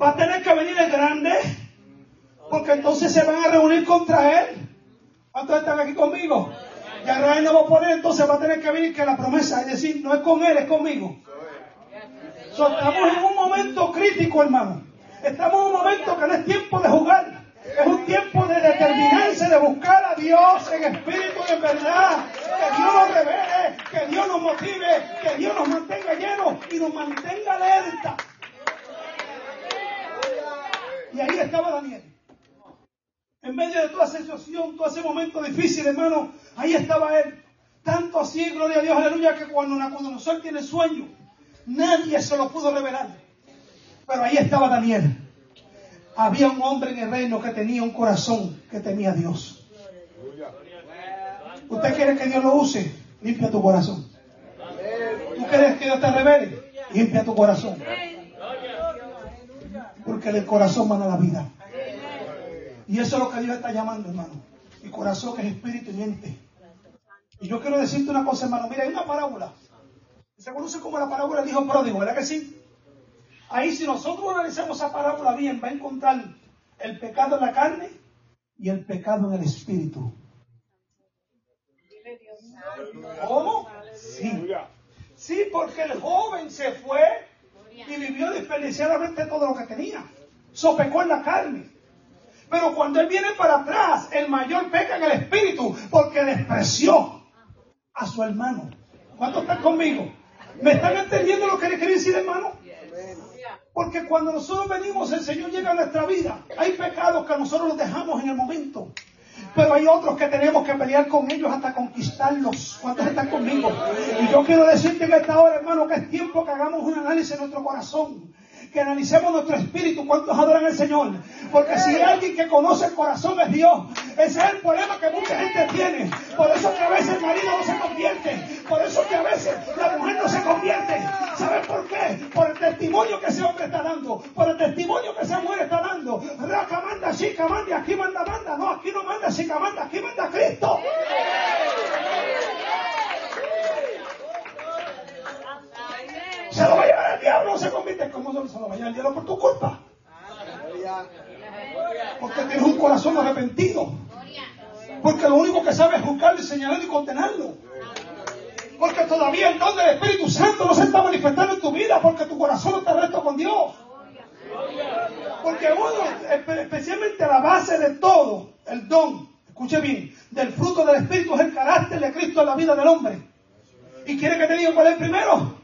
Va a tener que venir el grande, porque entonces se van a reunir contra él. ¿Cuántos están aquí conmigo? Ya Israel no va a poder, entonces va a tener que venir que la promesa, es decir, no es con él, es conmigo. So, estamos en un momento crítico, hermano. Estamos en un momento que no es tiempo de jugar. Es un tiempo de determinarse, de buscar a Dios en espíritu y en verdad. Que Dios nos revele, que Dios nos motive, que Dios nos mantenga llenos y nos mantenga alerta. Y ahí estaba Daniel. En medio de toda esa situación, todo ese momento difícil, hermano, ahí estaba él. Tanto así, gloria a Dios, aleluya, que cuando Nabucodonosor tiene sueño, nadie se lo pudo revelar. Pero ahí estaba Daniel. Había un hombre en el reino que tenía un corazón que temía a Dios. ¿Usted quiere que Dios lo use? Limpia tu corazón. ¿Tú quieres que Dios te revele? Limpia tu corazón. Porque del corazón mana la vida. Y eso es lo que Dios está llamando, hermano. Mi corazón es espíritu y mente. Y yo quiero decirte una cosa, hermano. Mira, hay una parábola. Se conoce como la parábola del hijo pródigo, ¿verdad que sí? Ahí si nosotros analizamos esa parábola bien, va a encontrar el pecado en la carne y el pecado en el espíritu. ¿Cómo? Sí. Sí, porque el joven se fue y vivió desperdiciadamente todo lo que tenía. Sopecó en la carne. Pero cuando él viene para atrás, el mayor peca en el espíritu porque despreció a su hermano. ¿Cuántos están conmigo? ¿Me están entendiendo lo que le quiere decir, hermano? Porque cuando nosotros venimos, el Señor llega a nuestra vida. Hay pecados que nosotros los dejamos en el momento. Pero hay otros que tenemos que pelear con ellos hasta conquistarlos. ¿Cuántos están conmigo? Y yo quiero decirte en esta hora, hermano, que es tiempo que hagamos un análisis en nuestro corazón que analicemos nuestro espíritu, cuántos adoran al Señor. Porque si hay alguien que conoce el corazón es Dios. Ese es el problema que mucha gente tiene. Por eso que a veces el marido no se convierte. Por eso que a veces la mujer no se convierte. ¿Saben por qué? Por el testimonio que ese hombre está dando. Por el testimonio que esa mujer está dando. Raca manda, chica manda, aquí manda, manda. No, aquí no manda, chica manda, aquí manda Cristo. Se lo va a llevar el diablo, se convierte. ¿Cómo se lo va a llevar el diablo por tu culpa? Porque tienes un corazón arrepentido. Porque lo único que sabe es juzgarlo y señalarlo y condenarlo. Porque todavía el don del Espíritu Santo no se está manifestando en tu vida porque tu corazón no está recto con Dios. Porque uno, especialmente la base de todo, el don, escuche bien, del fruto del Espíritu es el carácter de Cristo en la vida del hombre. ¿Y quiere que te diga cuál es primero?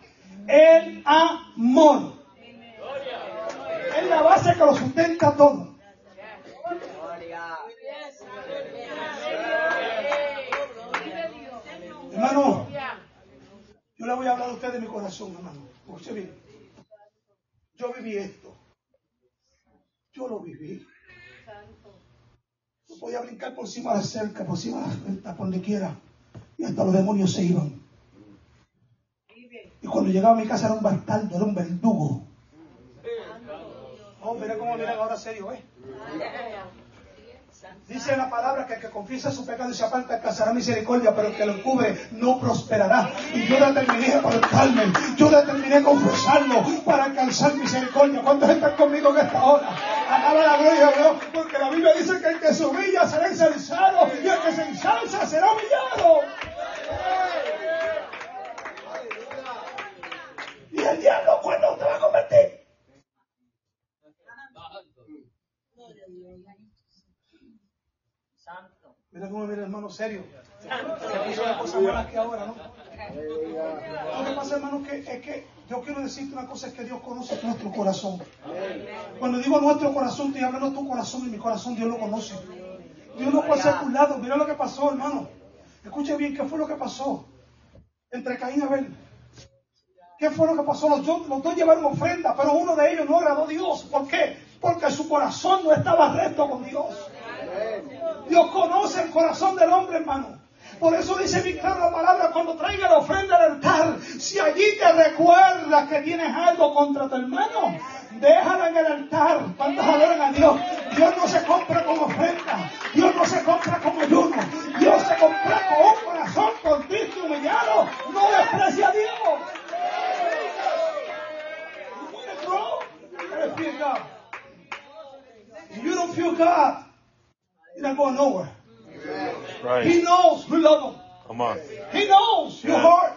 El amor. Es la base que lo sustenta todo. Hermano, yo le voy a hablar a usted de mi corazón, hermano. Escuche bien. Yo viví esto. Yo lo viví. Yo podía brincar por encima de la cerca, por encima de la puerta, por donde quiera. Y hasta los demonios se iban. Y cuando llegaba a mi casa era un bastardo, era un verdugo. Oh, mira cómo miran ahora serio, ¿eh? Dice la palabra que el que confiesa su pecado y se aparta alcanzará misericordia, pero el que lo encubre no prosperará. Y yo determiné apartarme, yo determiné confesarlo para alcanzar misericordia. ¿Cuántos están conmigo en esta hora? Alaba la gloria a Dios, porque la Biblia dice que el que se humilla será ensalzado y el que se ensalza será humillado. ¿Y el diablo cuándo te va a convertir? Mira cómo mira hermano serio. Se puso una cosa mala que ahora, ¿no? Lo que pasa, hermano, que, es que yo quiero decirte una cosa, es que Dios conoce nuestro corazón. Cuando digo nuestro corazón, estoy hablando de tu corazón y mi corazón, Dios lo conoce. Dios no puede ser a un lado. Mira lo que pasó, hermano. Escuche bien, ¿qué fue lo que pasó entre Caín y Abel? ¿Qué fue lo que pasó? Los, los dos llevaron ofrenda, pero uno de ellos no agradó a Dios. ¿Por qué? Porque su corazón no estaba recto con Dios. Dios conoce el corazón del hombre, hermano. Por eso dice mi claro la palabra, cuando traiga la ofrenda al altar, si allí te recuerdas que tienes algo contra tu hermano, déjala en el altar. Cuando adoran a Dios, Dios no se compra con ofrenda, Dios no se compra con ayuno, Dios se compra con un corazón contrito y humillado, no desprecia a Dios. If you don't feel God, you're not going nowhere. Right. He knows who love him. Come on. He knows your heart.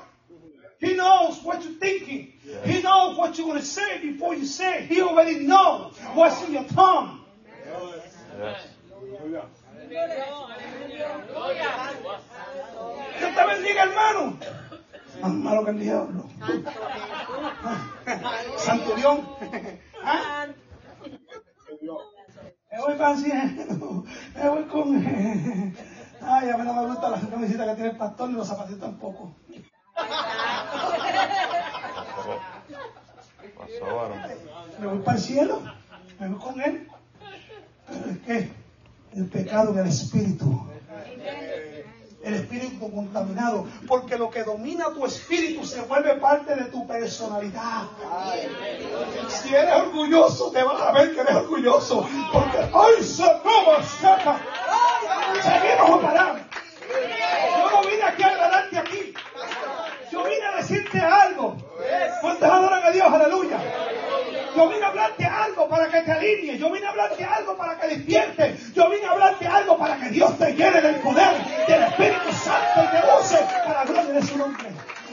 He knows what you're thinking. Yeah. He knows what you're going to say before you say it. He already knows what's in your tongue. Yes. Dios te bendiga, hermano. Más malo que el diablo. Santo Dios. Me voy para cielo. Me voy con. Ay, a mí no me gusta la camiseta que tiene el pastor ni los zapatitos tampoco. Pasó. Me voy para el cielo. Me voy con él. Pero es que el pecado en el espíritu. El espíritu contaminado. Porque lo que domina tu espíritu se vuelve parte de tu personalidad. Si eres orgulloso, te vas a ver que eres orgulloso. Porque hoy se saca. Seguimos a. Yo no vine aquí a agradarte aquí. Yo vine a decirte algo. ¿Cuántos adoran a Dios? Aleluya. Yo vine a hablarte algo para que te alinees. Yo vine a hablarte algo para que despiertes. Yo vine a hablarte algo para que Dios te llene del poder del Espíritu Santo y te use para la gloria de su nombre.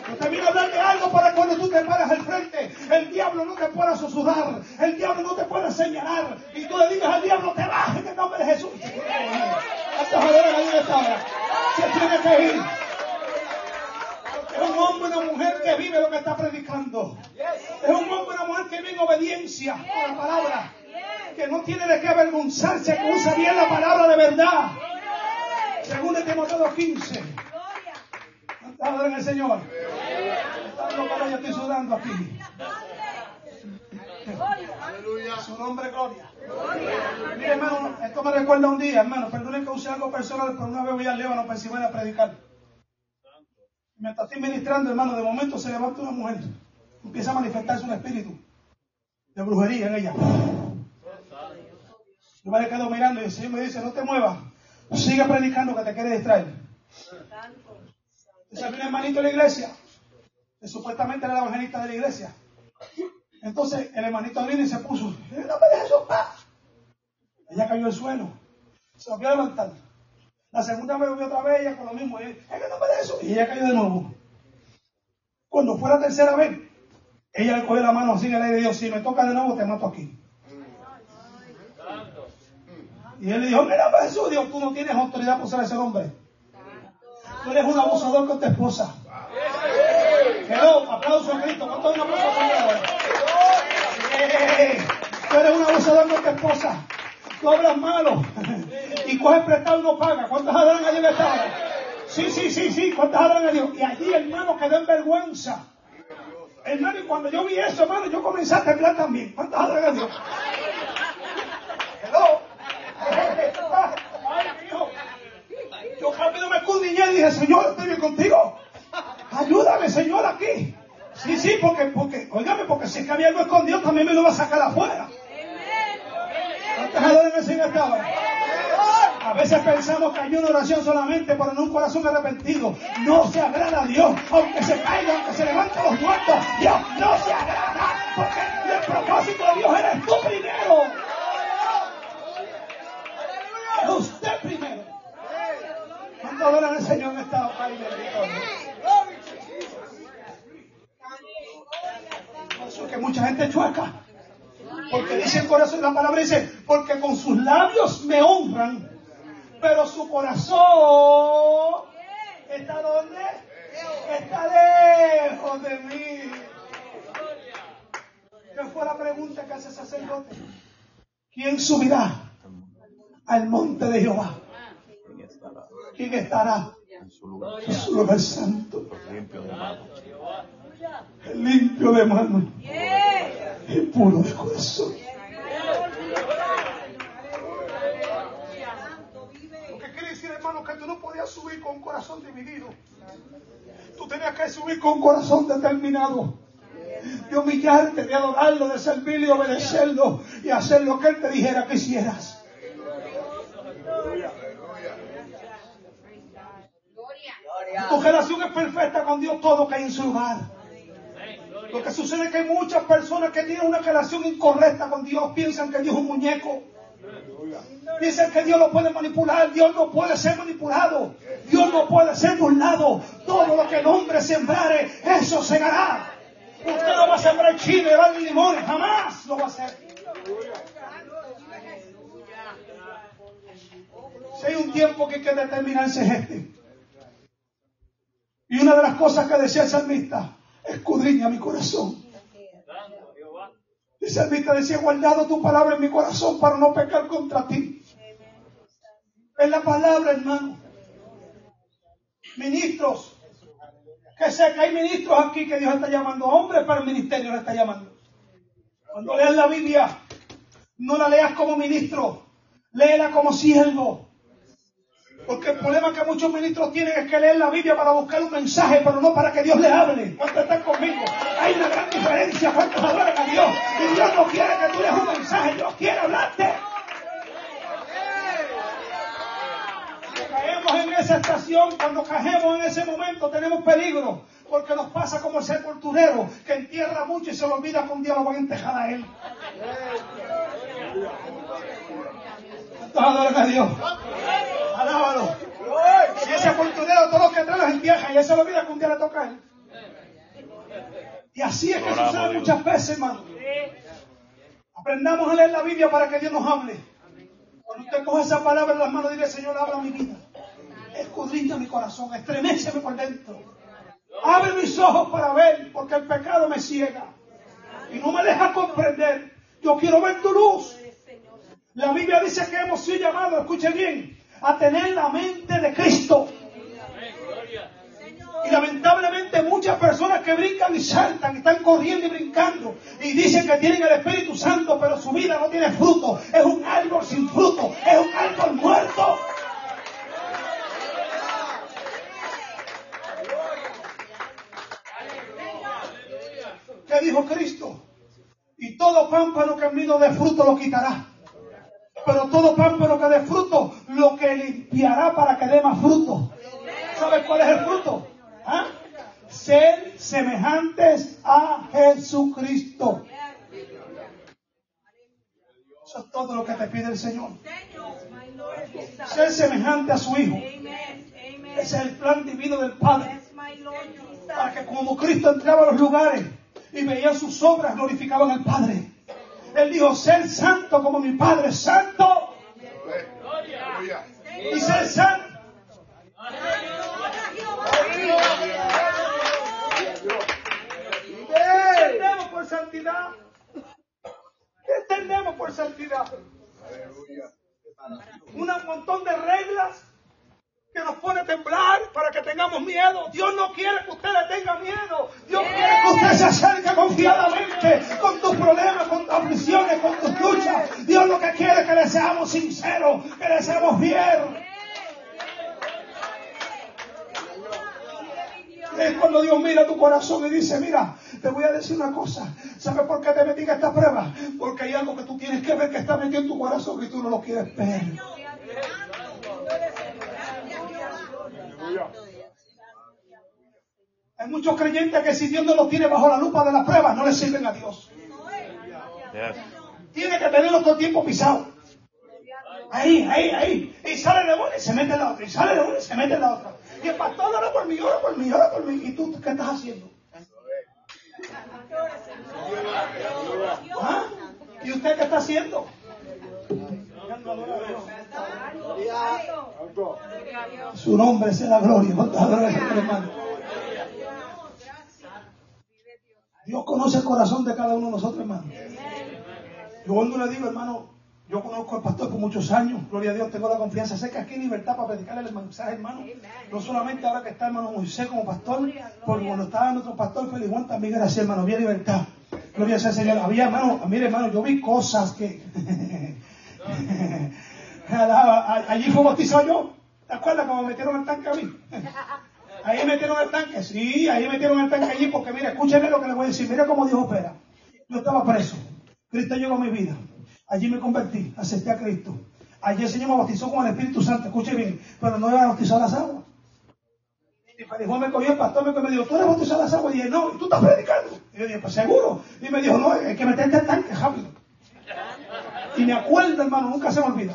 Yo te vine a hablar de algo para cuando tú te paras al frente, el diablo no te pueda sosudar, el diablo no te pueda señalar, y tú le digas al diablo, te vas en el nombre de Jesús. ¿Cuántos adoran a Dios esta hora? Se tiene que ir. Es un hombre y una mujer que vive lo que está predicando. Es un hombre y una mujer que vive en obediencia a la palabra. Que no tiene de qué avergonzarse, que usa bien la palabra de verdad. Según el Timoteo 15. ¿Cuántas adoran al Señor? Yo estoy sudando aquí. Su nombre es gloria. Mire, hermano, esto me recuerda un día, hermano. Perdonen que use algo personal, pero una vez voy al Líbano, Pensilvania, a predicar. Mientras estoy ministrando, hermano, de momento se levanta una mujer. Empieza a manifestarse un espíritu de brujería en ella. Yo me quedo mirando y el Señor me dice, no te muevas. Sigue predicando que te quiere distraer. Entonces había un hermanito en la iglesia, que supuestamente era el evangelista de la iglesia. Entonces el hermanito vino y se puso, "En el nombre de Jesús, pa". Ella cayó al suelo, se volvió a levantar. La segunda vez volvió otra vez ella con lo mismo, y, en el ella cayó de nuevo. Cuando fue la tercera vez, ella le cogió la mano así en el aire y dijo, si me toca de nuevo, te mato aquí. Y él le dijo, mira, pues Jesús, Dios, tú no tienes autoridad por ser ese hombre. Tú eres un abusador con tu esposa. Hello, aplauso a Cristo. ¿Cuánto es un aplauso con Dios? Eh, Tú eres un abusador con tu esposa. Tú hablas malo. Y coges prestado y no pagas. ¿Cuántos adoran a Dios esta? Sí, sí, sí, sí. ¿Cuántos adoran a Dios? Y allí, hermano, quedó en vergüenza. Hermano, y cuando yo vi eso, hermano, yo comencé a temblar también. ¿Cuántos adoran a Dios? Yo rápido me escudriñé y dije, Señor, estoy bien contigo. Ayúdame, Señor, aquí. Sí, sí, porque, porque, oígame, porque si es que había algo escondido, también me lo va a sacar afuera. ¿Cuántas adoran al Señor hora? A veces pensamos que hay una oración solamente, pero no un corazón arrepentido. No se agrada a Dios, aunque se caiga, aunque se levanten los muertos. Dios no se agrada, porque el propósito de Dios eres tú primero. Usted primero. ¿Cuánto adoran al Señor en esta hora? Eso es que mucha gente chueca. Porque dice el corazón, la palabra dice, porque con sus labios me honran, pero su corazón está donde? Está lejos de mí. ¿Qué fue la pregunta que hace el sacerdote? ¿Quién subirá al monte de Jehová? ¿Quién estará ¿Quién estará en su lugar? en su lugar santo? Limpio de mano. Limpio de mano y puro de corazón. Lo que quiere decir, hermano, que tú no podías subir con un corazón dividido. Tú tenías que subir con un corazón determinado. De humillarte, de adorarlo, de servirle y obedecerlo y hacer lo que Él te dijera que hicieras. Tu relación es perfecta con Dios, todo cae en su lugar. Lo que sucede es que hay muchas personas que tienen una relación incorrecta con Dios, piensan que Dios es un muñeco. Piensan que Dios lo puede manipular, Dios no puede ser manipulado, Dios no puede ser burlado. Todo lo que el hombre sembrare, eso segará. Usted no va a sembrar chile, va ni limones, jamás lo va a hacer. Si hay un tiempo que hay que determinarse es este. Y una de las cosas que decía el salmista, escudriña mi corazón. El salmista decía, guardado tu palabra en mi corazón para no pecar contra ti. Es la palabra, hermano. Ministros, que sé que hay ministros aquí que Dios está llamando, hombres para el ministerio le está llamando. Cuando leas la Biblia, no la leas como ministro, léela como siervo. Porque el problema que muchos ministros tienen es que leen la Biblia para buscar un mensaje, pero no para que Dios le hable. ¿Cuántos están conmigo? Hay una gran diferencia. ¿Cuántos adoran a Dios? Y Dios no quiere que tú leas un mensaje, Dios quiere hablarte. Caemos en esa estación, cuando caemos en ese momento, tenemos peligro. Porque nos pasa como el sepulturero, que entierra mucho y se le olvida que un día lo van a entejar a él. ¿Cuántos adoran a Dios? Alábalo. Si ese sepulturero, todos los que traen los entierra y él se le olvida que un día le toca a él. Y así es que Oramos, sucede Dios. muchas veces, hermano. Aprendamos a leer la Biblia para que Dios nos hable. Cuando usted coge esa palabra en las manos, dile, Señor, habla mi vida. Escudriña mi corazón, estremeceme por dentro. Abre mis ojos para ver, porque el pecado me ciega. Y no me deja comprender. Yo quiero ver tu luz. La Biblia dice que hemos sido llamados, escuche bien, a tener la mente de Cristo. Y lamentablemente muchas personas que brincan y saltan, están corriendo y brincando. Y dicen que tienen el Espíritu Santo, pero su vida no tiene fruto. Es un árbol sin fruto. Es un árbol muerto. ¿Qué dijo Cristo? Y todo pámpano vino de fruto lo quitará. Pero todo pámpano que dé fruto, lo que limpiará para que dé más fruto. ¿Sabes cuál es el fruto? ¿Ah? Ser semejantes a Jesucristo. Eso es todo lo que te pide el Señor. Ser semejante a su Hijo. Ese es el plan divino del Padre. Para que como Cristo entraba a los lugares y veía sus obras, glorificaban al Padre. Él dijo, ser santo como mi Padre es santo. Y ser santo. ¿Qué entendemos por santidad? ¿Qué entendemos por santidad? Un montón de reglas que nos pone a temblar para que tengamos miedo. Dios no quiere que usted le tenga miedo. Dios quiere que usted se acerque confiadamente con tus problemas, con tus aflicciones, con tus luchas. Dios lo que quiere es que le seamos sinceros, que le seamos bien. Es cuando Dios mira tu corazón y dice, mira, te voy a decir una cosa. ¿Sabes por qué te metí en esta prueba? Porque hay algo que tú tienes que ver que está metido en tu corazón y tú no lo quieres ver. Hay muchos creyentes que si Dios no los tiene bajo la lupa de la prueba, no le sirven a Dios. Tiene que tenerlo todo el tiempo pisado. Ahí, ahí, ahí. Y sale de una y se mete en la otra. Y sale de una y se mete en la otra. Y el pastor ora por mí, ora por mí, ora por mí. ¿Y tú qué estás haciendo? ¿Ah? ¿Y usted qué está haciendo? Su nombre sea la gloria. hermano? Dios conoce el corazón de cada uno de nosotros, hermano. Yo cuando le digo, hermano, yo conozco al pastor por muchos años, gloria a Dios, tengo la confianza. Sé que aquí hay libertad para predicarle el mensaje, hermano. No solamente ahora que está hermano Moisés como pastor, porque cuando estaba nuestro pastor Feliz Juan también era así, hermano, había libertad. Gloria sea Señor. Había, hermano, mire, hermano, yo vi cosas que. Allí fue bautizado yo. ¿Te acuerdas cuando metieron el tanque a mí? Ahí metieron el tanque, sí, ahí metieron el tanque allí, porque mire, escúcheme lo que le voy a decir. Mira cómo Dios opera. Yo estaba preso. Cristo llegó a mi vida. Allí me convertí, acepté a Cristo. Allí el Señor me bautizó con el Espíritu Santo. Escuche bien, pero no iba a bautizar las aguas. Y me dijo, me cogió el pastor, me dijo, ¿tú eres bautizado las aguas? Y dije, no, ¿tú estás predicando? Y yo dije, pues seguro. Y me dijo, no, hay que meterte el tanque rápido. Y me acuerdo, hermano, nunca se me olvida.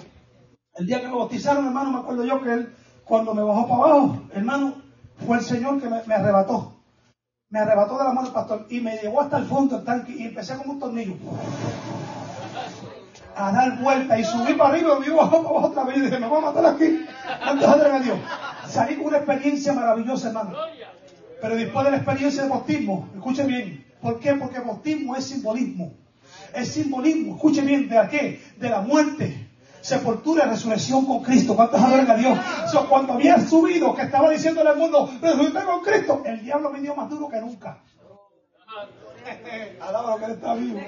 El día que me bautizaron, hermano, me acuerdo yo que él, cuando me bajó para abajo, hermano, fue el Señor que me, me arrebató. Me arrebató de la mano del pastor y me llevó hasta el fondo del tanque y empecé con un tornillo a dar vuelta y subí para arriba y bajó para abajo otra vez y dije, me voy a matar aquí de a Dios. Salí con una experiencia maravillosa, hermano. Pero después de la experiencia de bautismo, escuche bien, ¿por qué? Porque bautismo es simbolismo. Es simbolismo, escuche bien, ¿de qué? De la muerte, sepultura y resurrección con Cristo. ¿Cuántos adoran a Dios? cuando había subido, que estaba diciéndole al mundo, resucité con Cristo, el diablo me dio más duro que nunca. Alaba que él está vivo.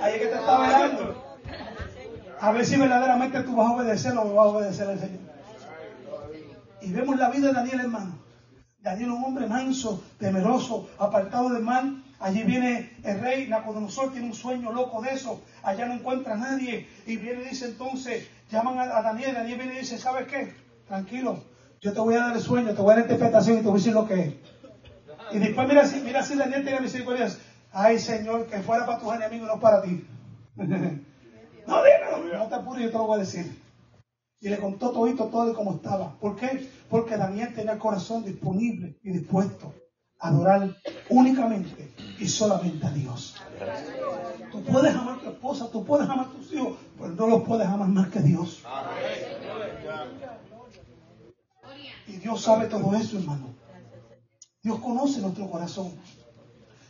Ahí es que te está velando. A ver si verdaderamente tú vas a obedecer o vas a obedecer al Señor. Y vemos la vida de Daniel, hermano. Daniel, un hombre manso, temeroso, apartado del mal. Allí viene el rey Nacodonosor, tiene un sueño loco de eso. Allá no encuentra a nadie. Y viene y dice entonces, llaman a, Daniel. Daniel viene y dice, ¿sabes qué? Tranquilo, yo te voy a dar el sueño, te voy a dar la interpretación y te voy a decir lo que es. Y después mira si, mira si Daniel tiene misericordia. Ay, Señor, que fuera para tus enemigos, no para ti. No, dímelo. No te apures, yo te lo voy a decir. Y le contó todito todo de cómo estaba. ¿Por qué? Porque Daniel tenía el corazón disponible y dispuesto adorar únicamente y solamente a Dios. Tú puedes amar a tu esposa, tú puedes amar a tus hijos, pero no los puedes amar más que Dios. Y Dios sabe todo eso, hermano. Dios conoce nuestro corazón.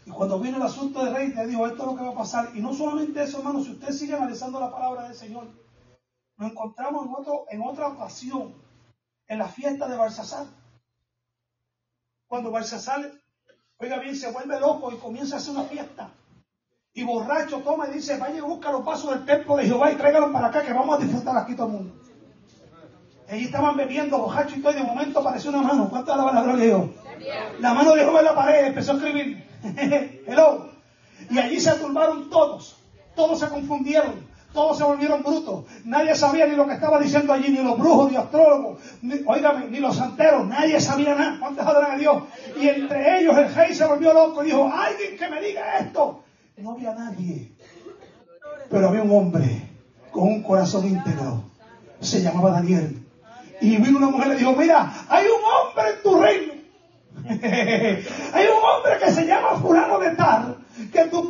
Y cuando viene el asunto de rey, te digo, esto es lo que va a pasar. Y no solamente eso, hermano, si usted sigue analizando la palabra del Señor, nos encontramos en, otro, en otra ocasión, en la fiesta de Balsasar. Cuando Balsasar Oiga bien, se vuelve loco y comienza a hacer una fiesta. Y borracho toma y dice, vaya y busca los vasos del templo de Jehová y tráigalos para acá que vamos a disfrutar aquí todo el mundo. Allí estaban bebiendo borracho y todo y de momento apareció una mano. ¿Cuánto alaban la gloria de Dios? La mano de Jehová en la pared empezó a escribir. Hello. Y allí se turbaron todos. Todos se confundieron. Todos se volvieron brutos. Nadie sabía ni lo que estaba diciendo allí, ni los brujos, ni astrólogos, ni, ni los santeros. Nadie sabía nada. ¿Cuántos adoran a Dios? Y entre ellos el rey se volvió loco y dijo, alguien que me diga esto. No había nadie. Pero había un hombre con un corazón íntegro. Se llamaba Daniel. Y vino una mujer y le dijo, mira, hay un hombre en tu reino. hay un hombre que se llama fulano de tal, que tu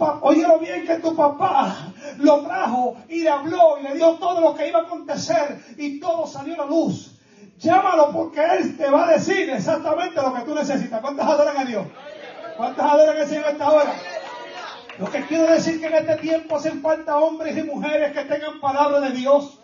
bien, que tu papá lo trajo y le habló y le dio todo lo que iba a acontecer y todo salió a la luz. Llámalo porque él te va a decir exactamente lo que tú necesitas. ¿Cuántas adoran a Dios? ¿Cuántas adoran al Señor esta hora? Lo que quiero decir que en este tiempo hacen falta hombres y mujeres que tengan palabra de Dios.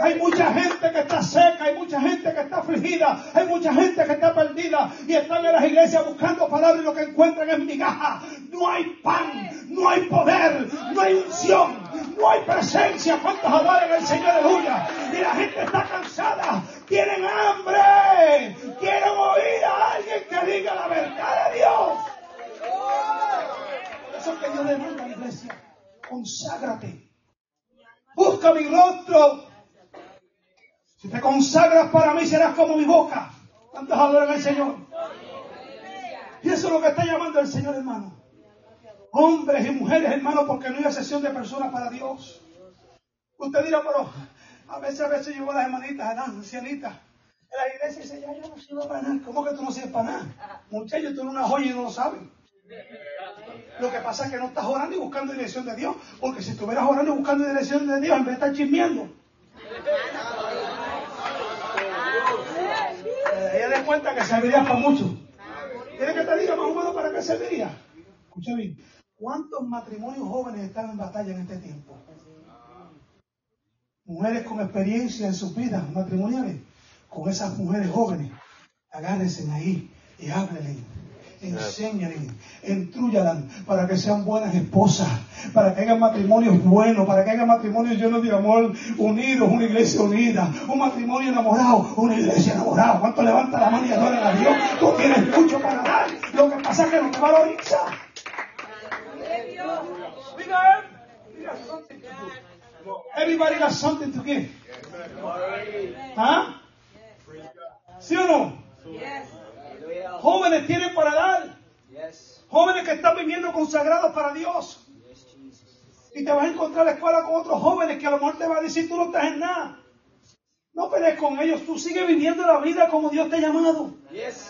Hay mucha gente que está seca, hay mucha gente que está afligida, hay mucha gente que está perdida y están en las iglesias buscando palabras y lo que encuentran es migaja. No hay pan, no hay poder, no hay unción, no hay presencia. ¿Cuántos adoran al Señor? Aleluya. Y la gente está cansada, tienen hambre, quieren oír a alguien que diga la verdad de Dios. Eso es que Dios demanda a la iglesia. Conságrate. Busca mi rostro. Si te consagras para mí, serás como mi boca. ¿Cuántos adoran al Señor? Y eso es lo que está llamando el Señor, hermano. Hombres y mujeres, hermano, porque no hay excepción de personas para Dios. Usted dirá, pero a veces, a veces yo a las hermanitas, las ancianitas, en la iglesia y dice, ya yo no sirvo para nada. ¿Cómo que tú no sirves para nada? Muchachos, tú eres una joya y no lo sabes. Lo que pasa es que no estás orando y buscando dirección de Dios, porque si estuvieras orando y buscando dirección de Dios, en vez de estar chismeando, ella de cuenta que serviría para mucho. ¿Quiere que te diga más o menos para qué serviría? Escucha bien. ¿Cuántos matrimonios jóvenes están en batalla en este tiempo? Mujeres con experiencia en sus vidas matrimoniales. Con esas mujeres jóvenes, agárrense ahí y háblenle enséñale, instruyalan para que sean buenas esposas, para que hagan matrimonios buenos, para que hagan matrimonios llenos de amor, unidos, una iglesia unida, un matrimonio enamorado, una iglesia enamorada. ¿Cuánto levanta la mano y adoran a Dios? Tú tienes mucho para dar, lo que pasa es que no te valoriza. Everybody got something to give. ¿Ah? ¿Sí o no? Jóvenes tienen para dar. Jóvenes que están viviendo consagrados para Dios. Y te vas a encontrar en la escuela con otros jóvenes que a lo mejor te van a decir tú no estás en nada. No pelees con ellos, tú sigues viviendo la vida como Dios te ha llamado.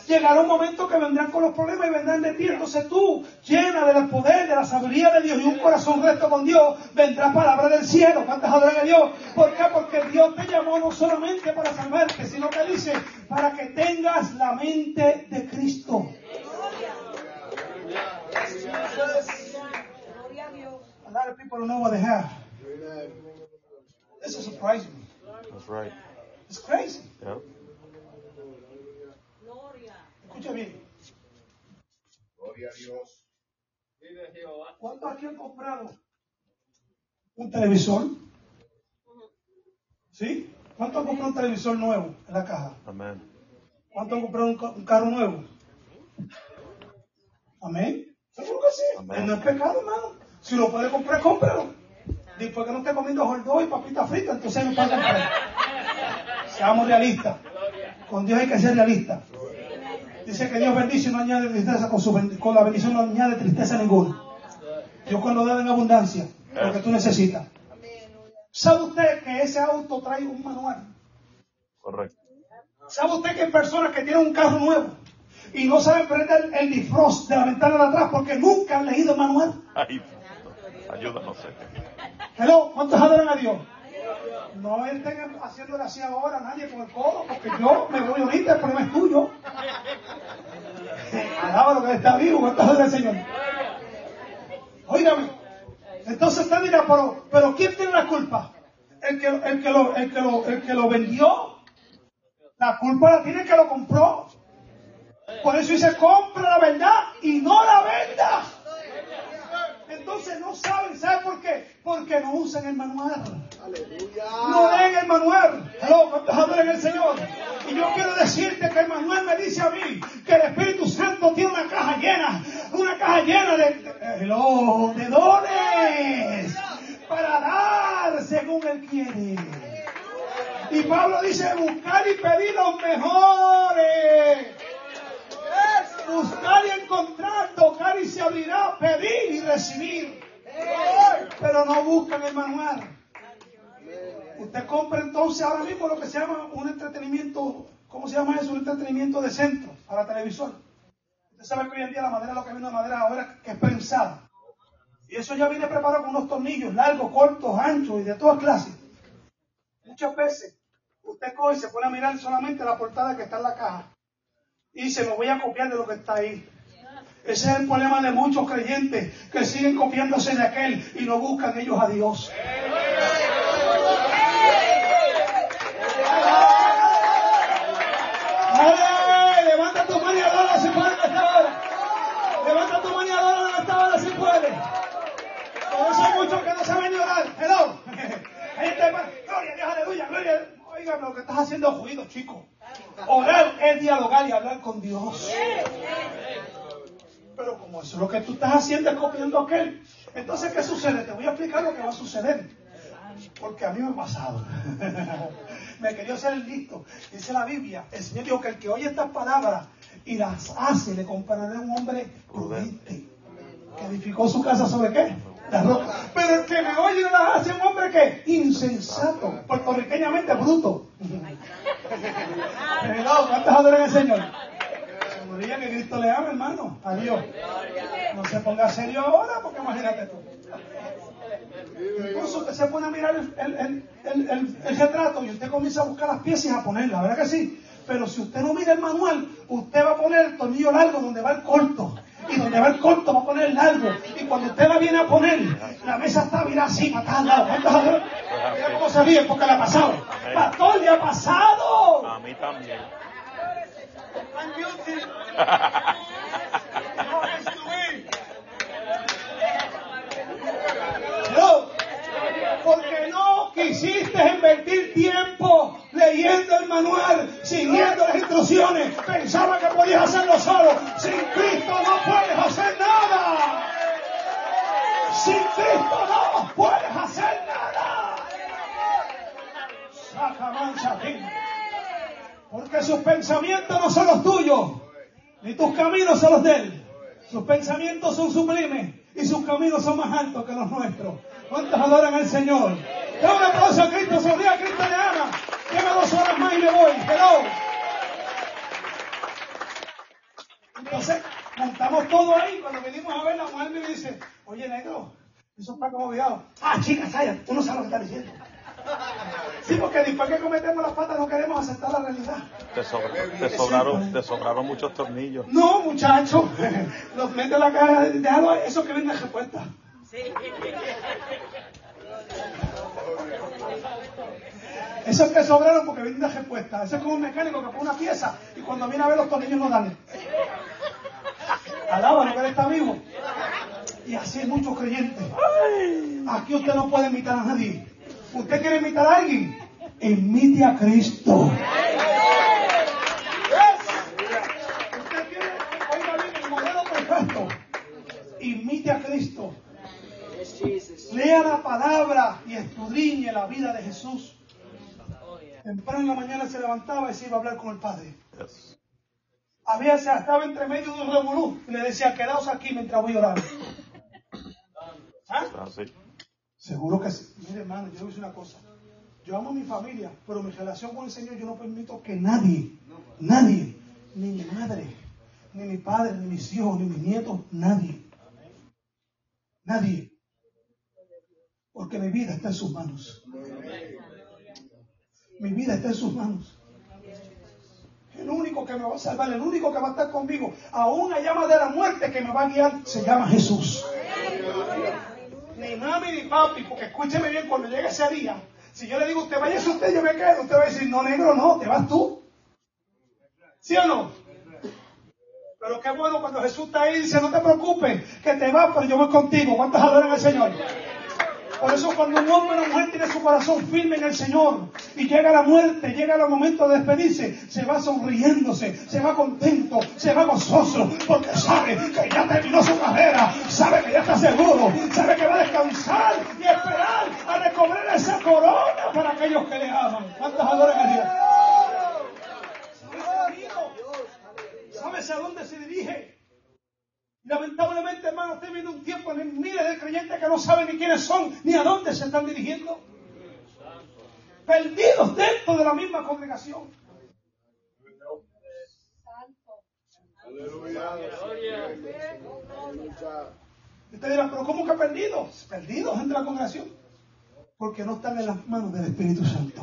Llegará un momento que vendrán con los problemas y vendrán de ti. Entonces tú, llena del poder, de la sabiduría de Dios y un corazón recto con Dios, vendrá palabra del cielo. ¿Cuántas adoran a Dios? ¿Por qué? Porque Dios te llamó no solamente para salvarte, sino que dice, para que tengas la mente de Cristo. A lot of people don't know what they have. This is surprising. That's right. It's crazy. Escucha bien. Gloria a Dios. ¿Cuántos aquí han comprado un televisor? ¿Sí? ¿Cuántos han comprado un televisor nuevo en la caja? Amen. ¿Cuántos han comprado un, ca- un carro nuevo? Amén. Seguro que sí. Amén. No es pecado, hermano. Si lo puede comprar, cómpralo. Después que no esté comiendo hot y papita frita, entonces no puede comprar. Seamos realistas. Con Dios hay que ser realistas. Dice que Dios bendice y no añade tristeza, con, su con la bendición no añade tristeza ninguna. Dios cuando da en abundancia, lo que tú necesitas. ¿Sabe usted que ese auto trae un manual? Correcto. ¿Sabe usted que hay personas que tienen un carro nuevo y no saben prender el defrost de la ventana de atrás porque nunca han leído el manual? Ay, ayúdanos. Hello, ¿cuántos adoran a Dios? No estén haciéndole así ahora nadie con el codo, porque yo me voy ahorita, el problema es tuyo. Alaba lo que está vivo, ¿cuántos adoran al Señor? Óigame, entonces usted dirá, pero, pero ¿quién tiene la culpa? El que, el, que lo, el, que lo, el que lo vendió. La culpa la tiene el que lo compró. Por eso dice, compra la verdad y no la venda. Entonces no saben, ¿sabe por qué? Porque no usan el manual. No leen el manual. ¿cuántos adoran el Señor? Y yo quiero decirte que el manual me dice a mí que el Espíritu Santo tiene una caja llena, una caja llena de, hello, de dones para dar según Él quiere. Y Pablo dice, buscar y pedir los mejores. Buscar y encontrar, tocar y se abrirá, pedir y recibir. Pero no buscan el manual. Usted compra entonces ahora mismo lo que se llama un entretenimiento, ¿cómo se llama eso? Un entretenimiento de centro para televisor. Usted sabe que hoy en día la madera, lo que viene de madera ahora que es prensada. Y eso ya viene preparado con unos tornillos largos, cortos, anchos y de todas clases. Muchas veces usted coge y se pone a mirar solamente la portada que está en la caja y se me voy a copiar de lo que está ahí. Ese es el problema de muchos creyentes que siguen copiándose de aquel y no buscan ellos a Dios. Levanta tu mano y adora si puede en esta hora. Levanta tu mano y adora en esta hora si puede. Por eso hay muchos que no saben ni orar. Hello. Gloria a Dios, aleluya, gloria. Oigan, lo que estás haciendo es ruido, chico. Orar es dialogar y hablar con Dios. Pero como eso es lo que tú estás haciendo es copiando aquel. Entonces, ¿qué sucede? Te voy a explicar lo que va a suceder. Porque a mí me ha pasado. me quería el listo. Dice la Biblia, el Señor dijo que el que oye estas palabras y las hace, le compararé a un hombre prudente. Que edificó su casa sobre qué? La roca. Pero el que me oye y las hace, un hombre que insensato, puertorriqueñamente bruto. Perdón, ¿cuántos adoran al Señor? Seguridad que Cristo le ama, hermano. Adiós. No se ponga serio ahora, porque imagínate tú. Incluso usted se pone a mirar el, el, el, el, el retrato y usted comienza a buscar las piezas y a ponerlas, ¿verdad que sí? Pero si usted no mira el manual, usted va a poner el tornillo largo donde va el corto. Y donde va el corto va a poner el largo. Y cuando usted la viene a poner, la mesa está mirada así, para todos lados. Mira cómo se ríe porque le ha pasado. Pastor, le ha pasado. A mí también. I'm guilty. Me. No, porque no quisiste invertir tiempo leyendo el manual, siguiendo las instrucciones. Pensaba que podías hacerlo solo. Sin Cristo no puedes hacer nada. Sin Cristo no puedes hacer nada. Saca mancha. Porque sus pensamientos no son los tuyos, ni tus caminos son los de Él. Sus pensamientos son sublimes y sus caminos son más altos que los nuestros. ¿Cuántos adoran al Señor? Da un aplauso a Cristo, sonríe a Cristo le ama. Lleva dos horas más y me voy. Hello. Entonces, montamos todo ahí. Cuando venimos a ver, la mujer me dice, oye, negro, eso está como obviado. Ah, chica, calla, tú no sabes lo que estás diciendo. Sí, porque después que cometemos las patas no queremos aceptar la realidad. Te, sobra- te sobraron, te sobraron muchos tornillos. No, muchachos, los mete en la caja, déjalo eso que viene de respuesta. Esos que sobraron porque vienen de respuesta. Eso es como un mecánico que pone una pieza y cuando viene a ver los tornillos no dan. Alábalo que él está vivo. Y así hay muchos creyentes. Aquí usted no puede imitar a nadie. ¿Usted quiere imitar a alguien? Imite a Cristo. Usted quiere, oiga bien, el modelo perfecto. Imite a Cristo. Lea la palabra y escudriñe la vida de Jesús. Temprano en la mañana se levantaba y se iba a hablar con el Padre. Había, se estaba entre medio de un revolú y le decía, quedaos aquí mientras voy a orar. ¿Ah? Así. Seguro que sí. Mire, hermano, yo le voy a decir una cosa. Yo amo a mi familia, pero mi relación con el Señor yo no permito que nadie, nadie, ni mi madre, ni mi padre, ni mis hijos, ni mis nietos, nadie, nadie. Porque mi vida está en sus manos. Mi vida está en sus manos. El único que me va a salvar, el único que va a estar conmigo, a una llama de la muerte que me va a guiar, se llama Jesús. Ni mami ni papi, porque escúcheme bien, cuando llegue ese día, si yo le digo, usted vaya usted, yo me quedo, usted va a decir, no, negro, no, te vas tú. ¿Sí o no? Pero qué bueno cuando Jesús está ahí y dice, no te preocupes, que te vas, pero yo voy contigo. ¿Cuántos adoran al Señor? Por eso cuando un hombre o una mujer tiene su corazón firme en el Señor y llega la muerte, llega el momento de despedirse, se va sonriéndose, se va contento, se va gozoso, porque sabe que ya terminó su carrera, sabe que ya está seguro, sabe que va a descansar y esperar a recobrar esa corona para aquellos que le aman. ¿Cuántos adoran a Dios? ¿Sabes a dónde se dirige? Lamentablemente, hermano, usted viene un tiempo en miles de creyentes que no saben ni quiénes son, ni a dónde se están dirigiendo. Perdidos dentro de la misma congregación. Usted dirá, pero ¿cómo que perdidos? Perdidos entre la congregación. Porque no están en las manos del Espíritu Santo.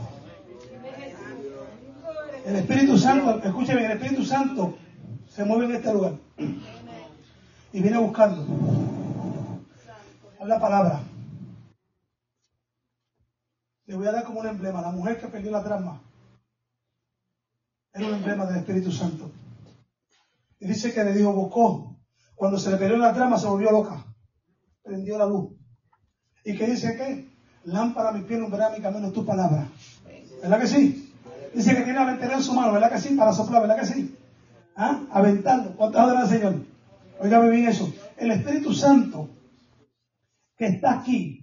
El Espíritu Santo, escúcheme, el Espíritu Santo se mueve en este lugar y viene buscando. Es la palabra. Le voy a dar como un emblema. La mujer que perdió la trama era un emblema del Espíritu Santo. Y dice que le dijo, buscó. Cuando se le perdió la trama se volvió loca. Prendió la luz. ¿Y qué dice qué? Lámpara a mi pie, verá mi camino tu palabra. ¿Verdad que sí? Dice que tiene la ventana en su mano, ¿verdad que sí? Para soplar, ¿verdad que sí? ¿Ah? Aventando. ¿Cuántas horas, Señor? Óigame bien eso. El Espíritu Santo que está aquí.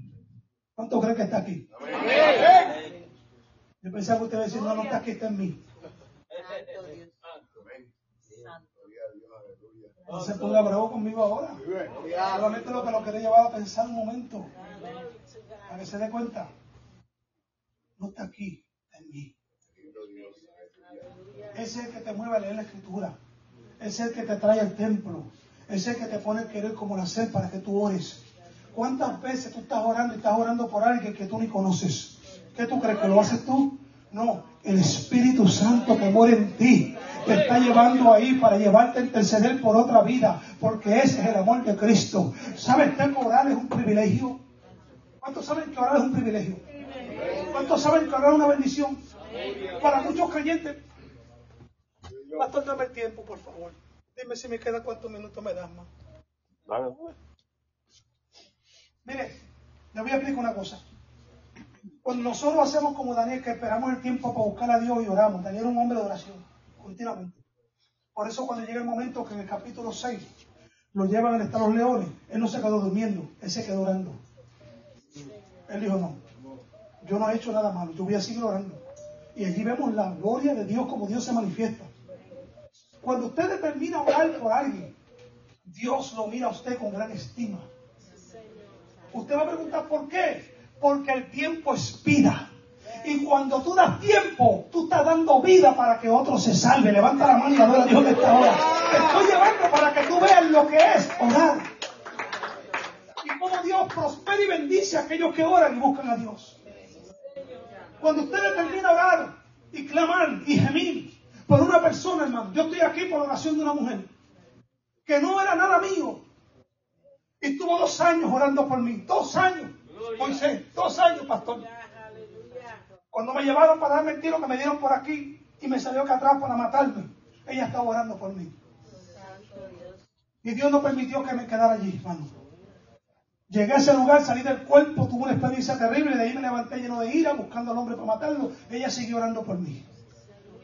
¿Cuánto creen que está aquí? Yo pensaba que usted iba a decir, no, no está aquí, está en mí. No se ponga bravo conmigo ahora. Solamente lo que lo quería llevar a pensar un momento. Para que se dé cuenta. No está aquí, está en mí. Es el que te mueve a leer la escritura. Es el que te trae al templo. Es el que te pone a querer como nacer para que tú ores. ¿Cuántas veces tú estás orando y estás orando por alguien que tú ni conoces? ¿Qué tú crees que lo haces tú? No, el Espíritu Santo que muere en ti te está llevando ahí para llevarte a interceder por otra vida, porque ese es el amor de Cristo. ¿Sabes que orar es un privilegio? ¿Cuántos saben que orar es un privilegio? ¿Cuántos saben que orar es una bendición? Para muchos creyentes. Pastor, dame el tiempo, por favor. Dime si me queda cuántos minutos me das más. Vale. Mire, le voy a explicar una cosa. Cuando nosotros hacemos como Daniel, que esperamos el tiempo para buscar a Dios y oramos, Daniel era un hombre de oración, continuamente. Por eso cuando llega el momento que en el capítulo 6 lo llevan al estado de los leones, él no se quedó durmiendo, él se quedó orando. Él dijo, no, yo no he hecho nada malo, yo voy a seguir orando. Y allí vemos la gloria de Dios como Dios se manifiesta. Cuando usted determina orar por alguien, Dios lo mira a usted con gran estima. Usted va a preguntar por qué. Porque el tiempo es vida. Y cuando tú das tiempo, tú estás dando vida para que otro se salve. Levanta la mano y adora a Dios de esta hora. Te estoy llevando para que tú veas lo que es orar. Y cómo Dios prospera y bendice a aquellos que oran y buscan a Dios. Cuando usted determina orar y clamar y gemir por una persona, hermano, yo estoy aquí por la oración de una mujer que no era nada mío, y estuvo dos años orando por mí. Dos años. Moisés, dos años, pastor. Cuando me llevaron para darme el tiro que me dieron por aquí y me salió acá atrás para matarme, ella estaba orando por mí. Y Dios no permitió que me quedara allí, hermano. Llegué a ese lugar, salí del cuerpo, tuve una experiencia terrible, de ahí me levanté lleno de ira, buscando al hombre para matarlo. Ella siguió orando por mí.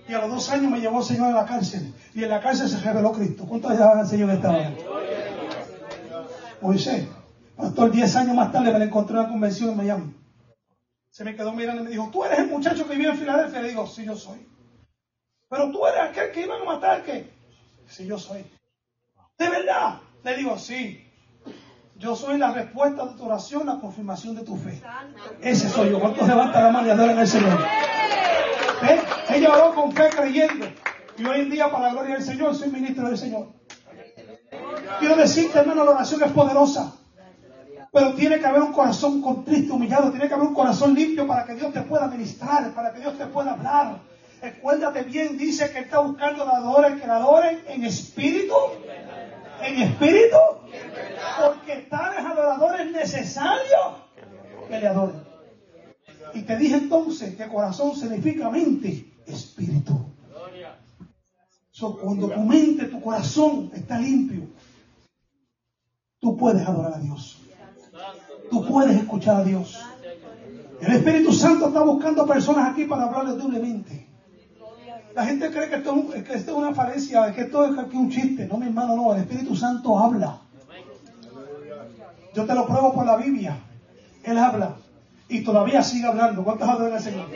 Y a los dos años me llevó el Señor a la cárcel. Y en la cárcel se reveló Cristo. ¿Cuántos llaman al Señor esta hora? Moisés, pastor, diez años más tarde me la encontré en una convención en Miami. Se me quedó mirando y me dijo, ¿tú eres el muchacho que vive en Filadelfia? Le digo, sí, yo soy. Pero tú eres aquel que iban a matar, ¿qué? Sí, yo soy. ¿De verdad? Le digo, sí. Yo soy la respuesta de tu oración, la confirmación de tu fe. Ese soy yo. ¿Cuántos levantan la mano y adoran al Señor? ¿Eh? Ella oró con fe creyendo. Y hoy en día, para la gloria del Señor, soy ministro del Señor. Quiero decirte, hermano, la oración es poderosa. Pero tiene que haber un corazón contrito, humillado. Tiene que haber un corazón limpio para que Dios te pueda ministrar, para que Dios te pueda hablar. Recuérdate bien, dice que está buscando adoradores que la adoren en espíritu. En espíritu. Porque tales adoradores necesarios que le adoren. Y te dije entonces que corazón significa mente, espíritu. Cuando tu mente, tu corazón está limpio, tú puedes adorar a Dios. Tú puedes escuchar a Dios. El Espíritu Santo está buscando personas aquí para hablarles doblemente. La gente cree que esto es una falencia, que esto es aquí un chiste. No, mi hermano, no. El Espíritu Santo habla. Yo te lo pruebo por la Biblia. Él habla. Y todavía sigue hablando. ¿Cuántos adoran al Señor?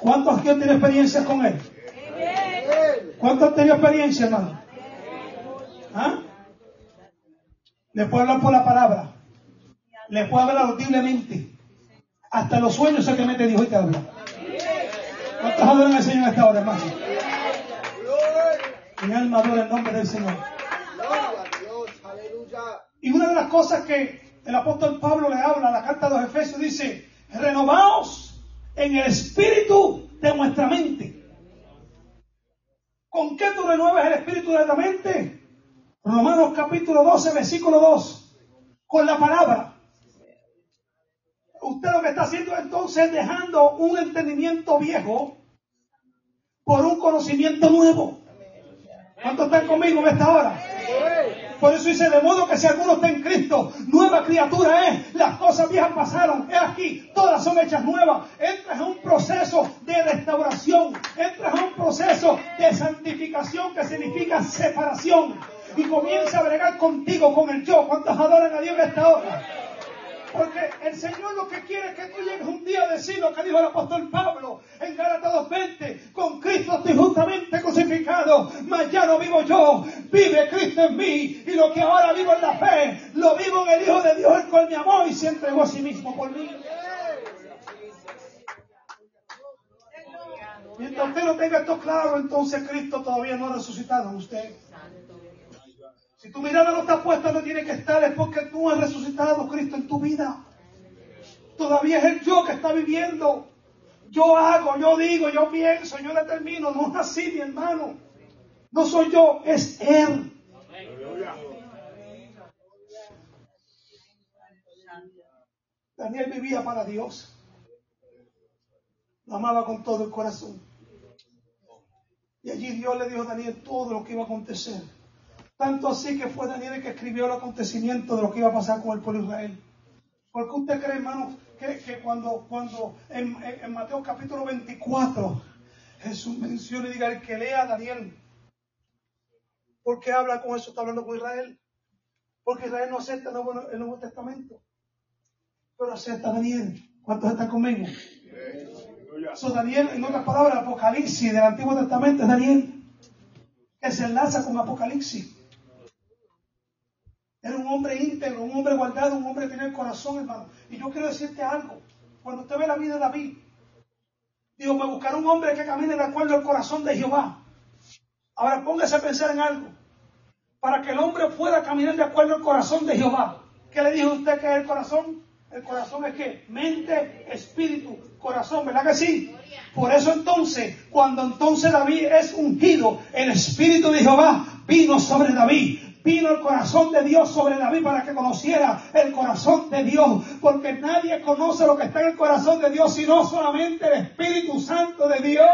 ¿Cuántos aquí han tenido experiencias con Él? ¿Cuántos han tenido experiencia, hermano? ¿Ah? Le puedo hablar por la palabra. Le puedo hablar audiblemente. Hasta los sueños se te Dios y te habla. ¿Cuántos adoran al Señor esta hora, hermano? Mi alma adora el nombre del Señor. Y una de las cosas que el apóstol Pablo le habla la carta de los Efesios dice, renovaos en el espíritu de nuestra mente. ¿Con qué tú renuevas el espíritu de la mente? Romanos capítulo 12, versículo 2. Con la palabra. Usted lo que está haciendo entonces es dejando un entendimiento viejo por un conocimiento nuevo. ¿Cuántos están conmigo en esta hora? Por eso dice, de modo que si alguno está en Cristo, nueva criatura es, las cosas viejas pasaron, es aquí, todas son hechas nuevas. Entras en un proceso de restauración, entras en un proceso de santificación que significa separación. Y comienza a bregar contigo, con el yo. ¿Cuántos adoran a Dios en esta hora? Porque el Señor lo que quiere es que tú llegues un día a decir lo que dijo el apóstol Pablo en Gálatas 2.20. Con Cristo estoy justamente crucificado, mas ya no vivo yo, vive Cristo en mí. Y lo que ahora vivo en la fe, lo vivo en el Hijo de Dios, el cual me amó y se entregó a sí mismo por mí. Mientras usted no tenga esto claro, entonces Cristo todavía no ha resucitado en usted. Si tu mirada no está puesta donde tiene que estar, es porque tú has resucitado Cristo en tu vida. Todavía es el yo que está viviendo. Yo hago, yo digo, yo pienso, yo determino. No es así, mi hermano. No soy yo, es Él. Daniel vivía para Dios. Lo amaba con todo el corazón. Y allí Dios le dijo a Daniel todo lo que iba a acontecer. Tanto así que fue Daniel el que escribió el acontecimiento de lo que iba a pasar con el pueblo de Israel. Porque usted cree, hermano, que, cuando, cuando en, Mateo capítulo 24 Jesús menciona y diga el que lea a Daniel, ¿por qué habla con eso? Está hablando con Israel. Porque Israel no acepta el Nuevo, el Nuevo Testamento. Pero acepta a Daniel. ¿Cuántos están conmigo? So, Daniel, en otras palabras, Apocalipsis del Antiguo Testamento es Daniel, que se enlaza con Apocalipsis. Era un hombre íntegro, un hombre guardado, un hombre que tenía el corazón, hermano. Y yo quiero decirte algo. Cuando usted ve la vida de David, digo, me buscará un hombre que camine de acuerdo al corazón de Jehová. Ahora póngase a pensar en algo. Para que el hombre pueda caminar de acuerdo al corazón de Jehová. ¿Qué le dijo usted que es el corazón? El corazón es que mente, espíritu, corazón, ¿verdad que sí? Por eso entonces, cuando entonces David es ungido, el espíritu de Jehová vino sobre David. Vino el corazón de Dios sobre David para que conociera el corazón de Dios. Porque nadie conoce lo que está en el corazón de Dios, sino solamente el Espíritu Santo de Dios.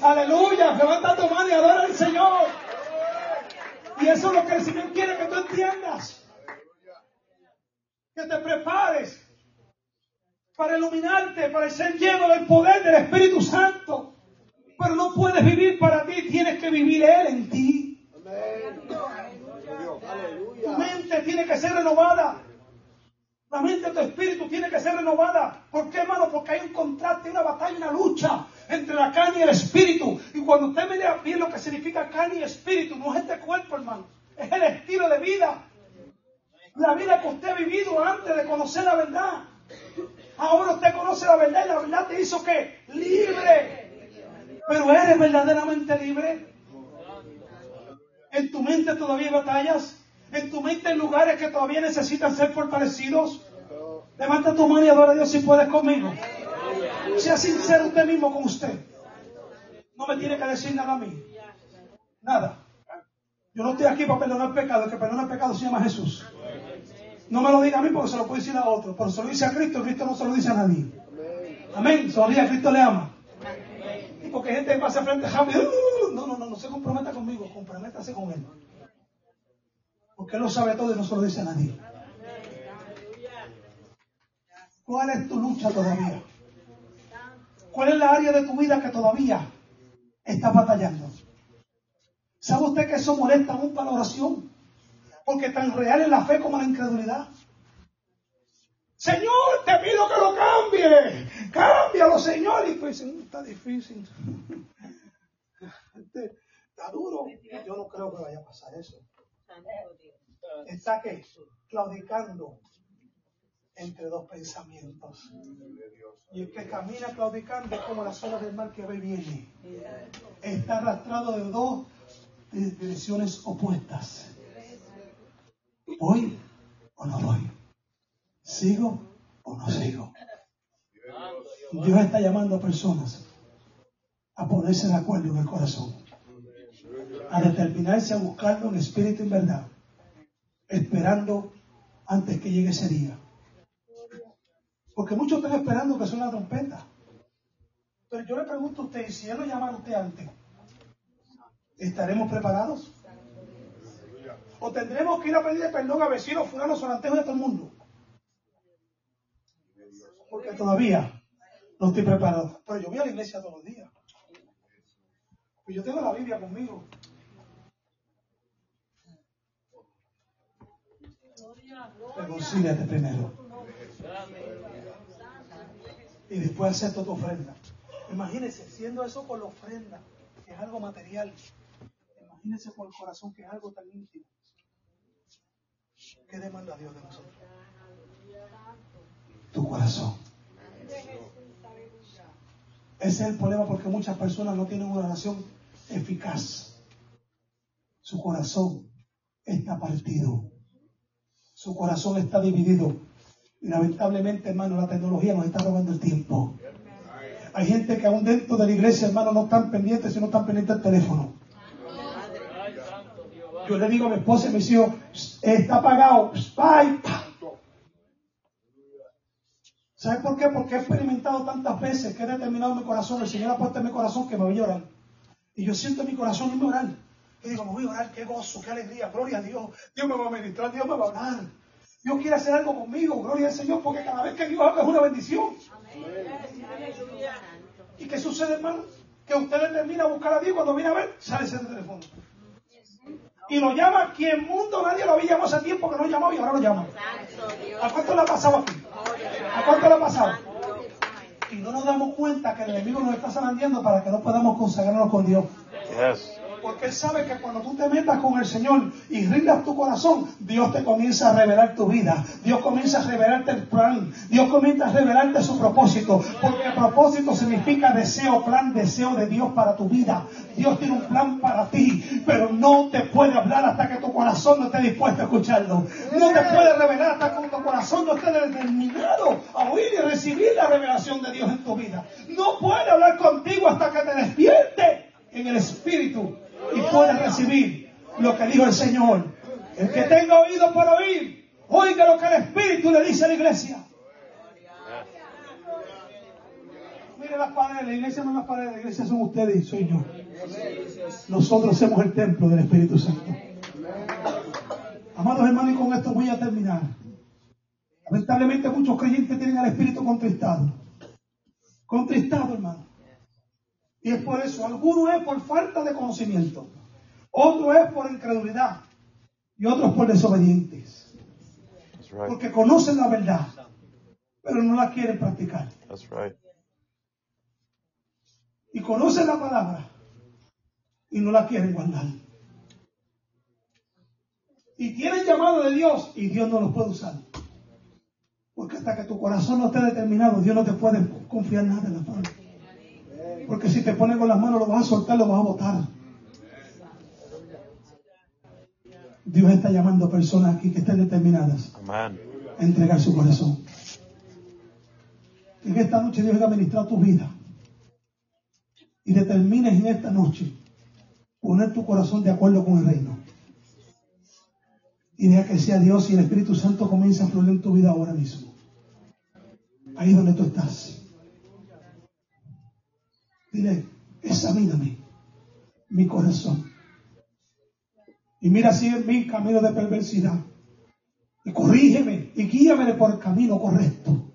Aleluya. Levanta tu mano y adora al Señor. Y eso es lo que el Señor quiere que tú entiendas. Que te prepares para iluminarte, para ser lleno del poder del Espíritu Santo. Pero no puedes vivir para ti, tienes que vivir Él en ti. Tu mente tiene que ser renovada. La mente de tu espíritu tiene que ser renovada. ¿Por qué, hermano? Porque hay un contraste, una batalla, una lucha entre la carne y el espíritu. Y cuando usted mira bien lo que significa carne y espíritu, no es este cuerpo, hermano. Es el estilo de vida. La vida que usted ha vivido antes de conocer la verdad. Ahora usted conoce la verdad y la verdad te hizo que libre. Pero eres verdaderamente libre. En tu mente todavía hay batallas. En tu mente hay lugares que todavía necesitan ser fortalecidos. Levanta tu mano y adora a Dios si puedes conmigo. Sea sincero usted mismo con usted. No me tiene que decir nada a mí. Nada. Yo no estoy aquí para perdonar pecado. El que perdona el pecado se llama Jesús. No me lo diga a mí porque se lo puede decir a otro. Pero se lo dice a Cristo. Cristo no se lo dice a nadie. Amén. A Cristo le ama. Y porque gente pasa frente Javi. "Uh", no, no, no. Se comprometa conmigo, comprométase con Él. Porque Él lo sabe todo y no se lo dice a nadie. ¿Cuál es tu lucha todavía? ¿Cuál es la área de tu vida que todavía está batallando? ¿Sabe usted que eso molesta aún para la oración? Porque tan real es la fe como la incredulidad. Señor, te pido que lo cambie. Cámbialo, Señor. Y pues, está difícil. Está duro. Yo no creo que vaya a pasar eso. Está que claudicando entre dos pensamientos. Y el que camina claudicando es como las olas del mar que va y viene. Está arrastrado de dos direcciones opuestas. ¿Voy o no voy? ¿Sigo o no sigo? Dios está llamando a personas a ponerse de acuerdo en el corazón, a determinarse a buscarlo en espíritu y verdad, esperando antes que llegue ese día. Porque muchos están esperando que suene la trompeta. Pero yo le pregunto a usted, si Él lo llama a usted antes, ¿estaremos preparados? ¿O tendremos que ir a pedir perdón a vecinos, fulanos, solantejos de todo el mundo? Porque todavía no estoy preparado. Pero yo voy a la iglesia todos los días. Pues yo tengo la Biblia conmigo. Reconcíliate primero. Y después acepto tu ofrenda. Imagínese, siendo eso por la ofrenda, que es algo material. Imagínese por el corazón, que es algo tan íntimo. ¿Qué demanda Dios de nosotros? Tu corazón. Ese es el problema porque muchas personas no tienen una oración eficaz. Su corazón está partido. Su corazón está dividido. Y lamentablemente, hermano, la tecnología nos está robando el tiempo. Hay gente que aún dentro de la iglesia, hermano, no están pendientes, sino están pendientes del teléfono. Yo le digo a mi esposa y a mis hijos, está apagado, bye. ¿Sabe por qué? Porque he experimentado tantas veces que he determinado mi corazón, el Señor ha en mi corazón que me voy a llorar. Y yo siento en mi corazón orar. Y digo, me voy a orar, qué gozo, qué alegría, gloria a Dios. Dios me va a ministrar, Dios me va a orar. Dios quiere hacer algo conmigo, gloria al Señor, porque cada vez que Dios habla es una bendición. ¿Y qué sucede, hermano? Que usted determina buscar a Dios cuando viene a ver, sale ese teléfono. Y lo llama quien mundo nadie lo había llamado hace tiempo que no llamó y ahora lo llama. ¿A cuánto le ha pasado aquí? ¿A cuánto le ha pasado? Y no nos damos cuenta que el enemigo nos está zarandeando para que no podamos consagrarnos con Dios. Yes. Porque Él sabe que cuando tú te metas con el Señor y rindas tu corazón, Dios te comienza a revelar tu vida. Dios comienza a revelarte el plan. Dios comienza a revelarte su propósito. Porque propósito significa deseo, plan, deseo de Dios para tu vida. Dios tiene un plan para ti, pero no te puede hablar hasta que tu corazón no esté dispuesto a escucharlo. No te puede revelar hasta que tu corazón no esté determinado a oír y recibir la revelación de Dios en tu vida. No puede hablar contigo hasta que te despierte en el Espíritu y puedas recibir lo que dijo el Señor. El que tenga oído para oír, oiga lo que el Espíritu le dice a la iglesia. Mire las paredes, la iglesia no es las paredes, la iglesia son ustedes y soy yo. Nosotros somos el templo del Espíritu Santo. Amados hermanos, y con esto voy a terminar. Lamentablemente muchos creyentes tienen al Espíritu contristado. Contristado, hermano. Y es por eso, algunos es por falta de conocimiento, otro es por incredulidad y otros por desobedientes. Right. Porque conocen la verdad, pero no la quieren practicar. That's right. Y conocen la palabra y no la quieren guardar. Y tienen llamado de Dios y Dios no los puede usar. Porque hasta que tu corazón no esté determinado, Dios no te puede confiar nada en la mano. Porque si te pones con las manos, lo vas a soltar, lo vas a botar. Dios está llamando a personas aquí que estén determinadas a entregar su corazón. En esta noche Dios va a ministrar tu vida. Y determines en esta noche poner tu corazón de acuerdo con el reino. Y deja que sea Dios y el Espíritu Santo comience a fluir en tu vida ahora mismo. Ahí donde tú estás. Dile, examíname. mi corazón. Y mira si en mi camino de perversidad. Y corrígeme y guíame por el camino correcto.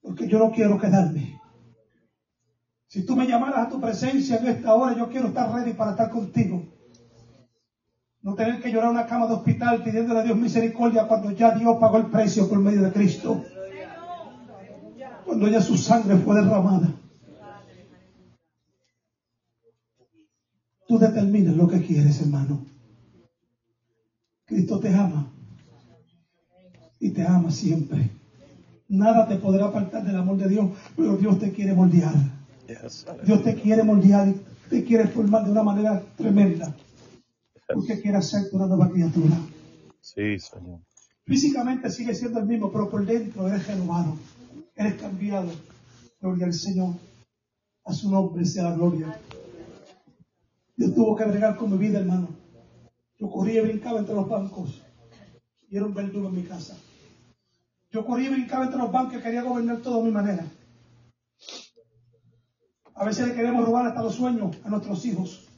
Porque yo no quiero quedarme. Si tú me llamaras a tu presencia en esta hora, yo quiero estar ready para estar contigo. No tener que llorar una cama de hospital pidiéndole a Dios misericordia cuando ya Dios pagó el precio por medio de Cristo. Cuando ya su sangre fue derramada. Tú determinas lo que quieres, hermano. Cristo te ama. Y te ama siempre. Nada te podrá apartar del amor de Dios, pero Dios te quiere moldear. Dios te quiere moldear y te quiere formar de una manera tremenda. Porque quiere hacerte una nueva criatura. Sí, Señor. Físicamente sigue siendo el mismo, pero por dentro eres renovado. Eres cambiado. Gloria al Señor. A su nombre sea la gloria. Dios tuvo que bregar con mi vida, hermano. Yo corría y brincaba entre los bancos. Y era un verdugo en mi casa. Yo corría y brincaba entre los bancos y quería gobernar todo a mi manera. A veces le queremos robar hasta los sueños a nuestros hijos.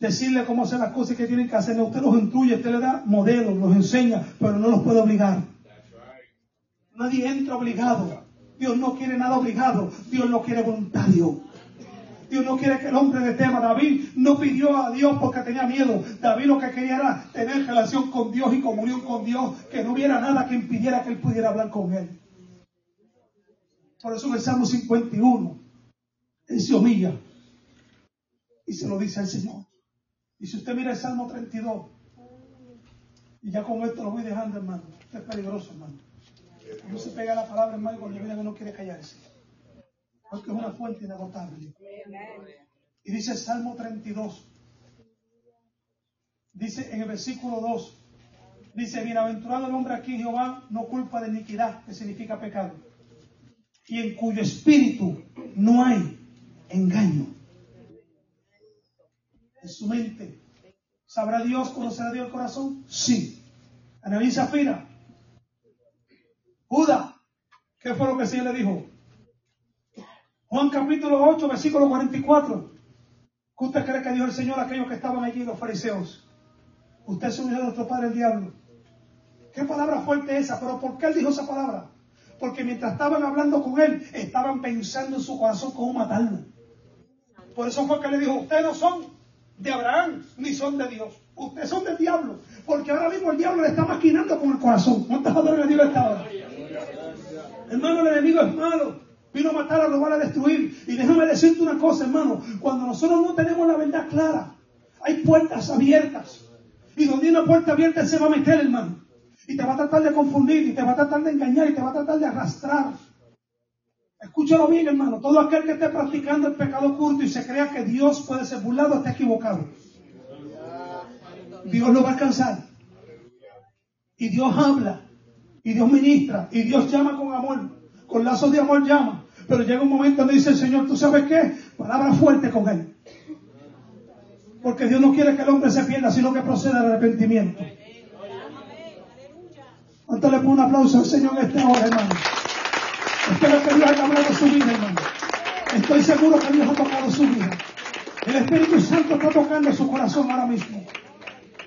Decirle cómo hacer las cosas que tienen que hacer. Usted los instruye, usted le da modelos, los enseña, pero no los puede obligar. Nadie entra obligado. Dios no quiere nada obligado. Dios no quiere voluntario. Dios no quiere que el hombre le tema. David no pidió a Dios porque tenía miedo. David lo que quería era tener relación con Dios y comunión con Dios, que no hubiera nada que impidiera que él pudiera hablar con él. Por eso en el Salmo 51, él se humilla y se lo dice al Señor. Y si usted mira el Salmo 32, y ya con esto lo voy dejando, hermano. Es peligroso, hermano. No se pega la palabra, hermano, cuando que no quiere callarse. Porque es una fuente inagotable. Y dice Salmo 32. Dice en el versículo 2. Dice, bienaventurado el hombre aquí, Jehová, no culpa de iniquidad, que significa pecado. Y en cuyo espíritu no hay engaño. En su mente. ¿Sabrá Dios, conocerá Dios el corazón? Sí. Analiza Zafira. Judá. ¿Qué fue lo que el Señor le dijo? Juan capítulo 8, versículo 44. ¿Qué usted cree que dijo el Señor a aquellos que estaban allí, los fariseos? Usted se unió a nuestro padre el diablo. Qué palabra fuerte esa, pero ¿por qué él dijo esa palabra? Porque mientras estaban hablando con él, estaban pensando en su corazón cómo matarlo. Por eso fue que le dijo, ustedes no son de Abraham, ni son de Dios. Ustedes son del diablo. Porque ahora mismo el diablo le está maquinando con el corazón. ¿Cuántas horas le dio esta hora? Hermano, el enemigo es malo. Vino a matar, a robar, a destruir. Y déjame decirte una cosa, hermano. Cuando nosotros no tenemos la verdad clara, hay puertas abiertas. Y donde hay una puerta abierta, se va a meter, hermano. Y te va a tratar de confundir, y te va a tratar de engañar, y te va a tratar de arrastrar. Escúchalo bien, hermano. Todo aquel que esté practicando el pecado oculto y se crea que Dios puede ser burlado está equivocado. Dios lo va a alcanzar. Y Dios habla. Y Dios ministra. Y Dios llama con amor. Con lazos de amor llama. Pero llega un momento donde dice el Señor, ¿tú sabes qué? Palabra fuerte con él. Porque Dios no quiere que el hombre se pierda, sino que proceda al arrepentimiento. ¿Cuánto le pongo un aplauso al Señor en esta hora, hermano? Espero que Dios haya hablado su vida, hermano. Estoy seguro que Dios ha tocado su vida. El Espíritu Santo está tocando su corazón ahora mismo.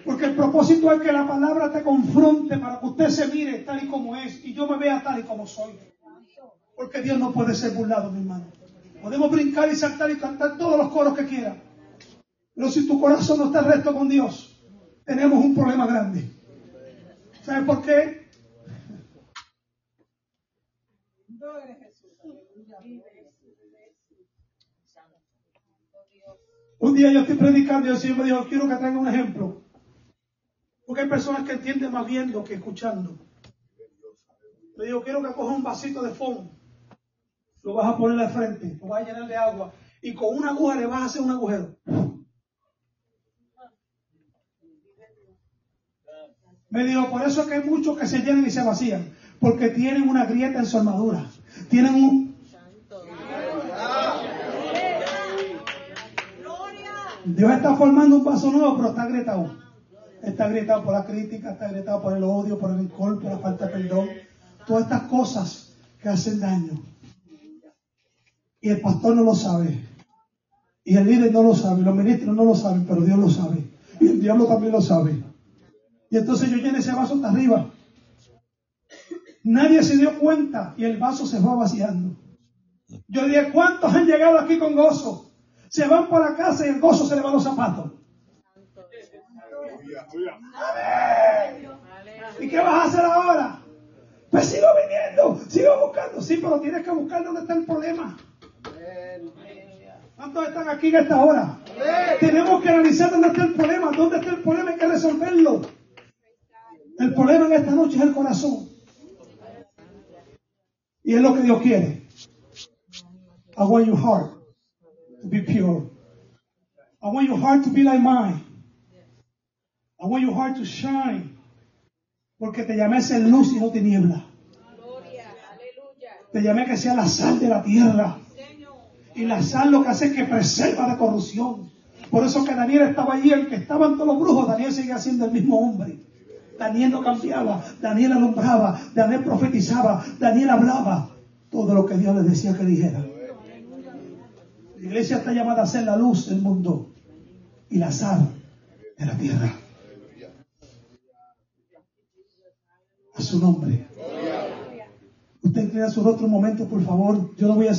Porque el propósito es que la palabra te confronte para que usted se mire tal y como es y yo me vea tal y como soy. Porque Dios no puede ser burlado, mi hermano. Podemos brincar y saltar y cantar todos los coros que quiera. Pero si tu corazón no está recto con Dios, tenemos un problema grande. ¿Sabes por qué? Un día yo estoy predicando y el Señor me dijo, quiero que traiga un ejemplo. Porque hay personas que entienden más viendo que escuchando. Le digo, quiero que coja un vasito de fondo. Lo vas a poner al frente, lo vas a llenar de agua. Y con una aguja le vas a hacer un agujero. Me dijo, por eso es que hay muchos que se llenan y se vacían. Porque tienen una grieta en su armadura. Tienen un... Dios está formando un vaso nuevo, pero está agrietado. Está agrietado por la crítica, está agrietado por el odio, por el alcohol, por la falta de perdón. Todas estas cosas que hacen daño. Y el pastor no lo sabe. Y el líder no lo sabe, los ministros no lo saben, pero Dios lo sabe. Y el diablo también lo sabe. Y entonces yo llené ese vaso hasta arriba. Nadie se dio cuenta y el vaso se fue vaciando. Yo dije, ¿cuántos han llegado aquí con gozo? Se van para casa y el gozo se le va a los zapatos. ¿Y qué vas a hacer ahora? Pues sigo viniendo, sigo buscando. Sí, pero tienes que buscar dónde está el problema. ¿Cuántos están aquí en esta hora? Tenemos que analizar dónde está el problema. ¿Dónde está el problema? Hay que resolverlo. El problema en esta noche es el corazón. Y es lo que Dios quiere. I want your heart to be pure. I want your heart to be like mine. I want your heart to shine. Porque te llamé a ser luz y no tiniebla. Te llamé a que sea la sal de la tierra. Y la sal lo que hace es que preserva de corrupción. Por eso que Daniel estaba allí, el que estaban todos los brujos, Daniel seguía siendo el mismo hombre. Daniel no cambiaba, Daniel alumbraba, Daniel profetizaba, Daniel hablaba todo lo que Dios le decía que dijera. La iglesia está llamada a ser la luz del mundo y la sal de la tierra. Su nombre. Usted inclina su rostro un momento, por favor. Yo no voy a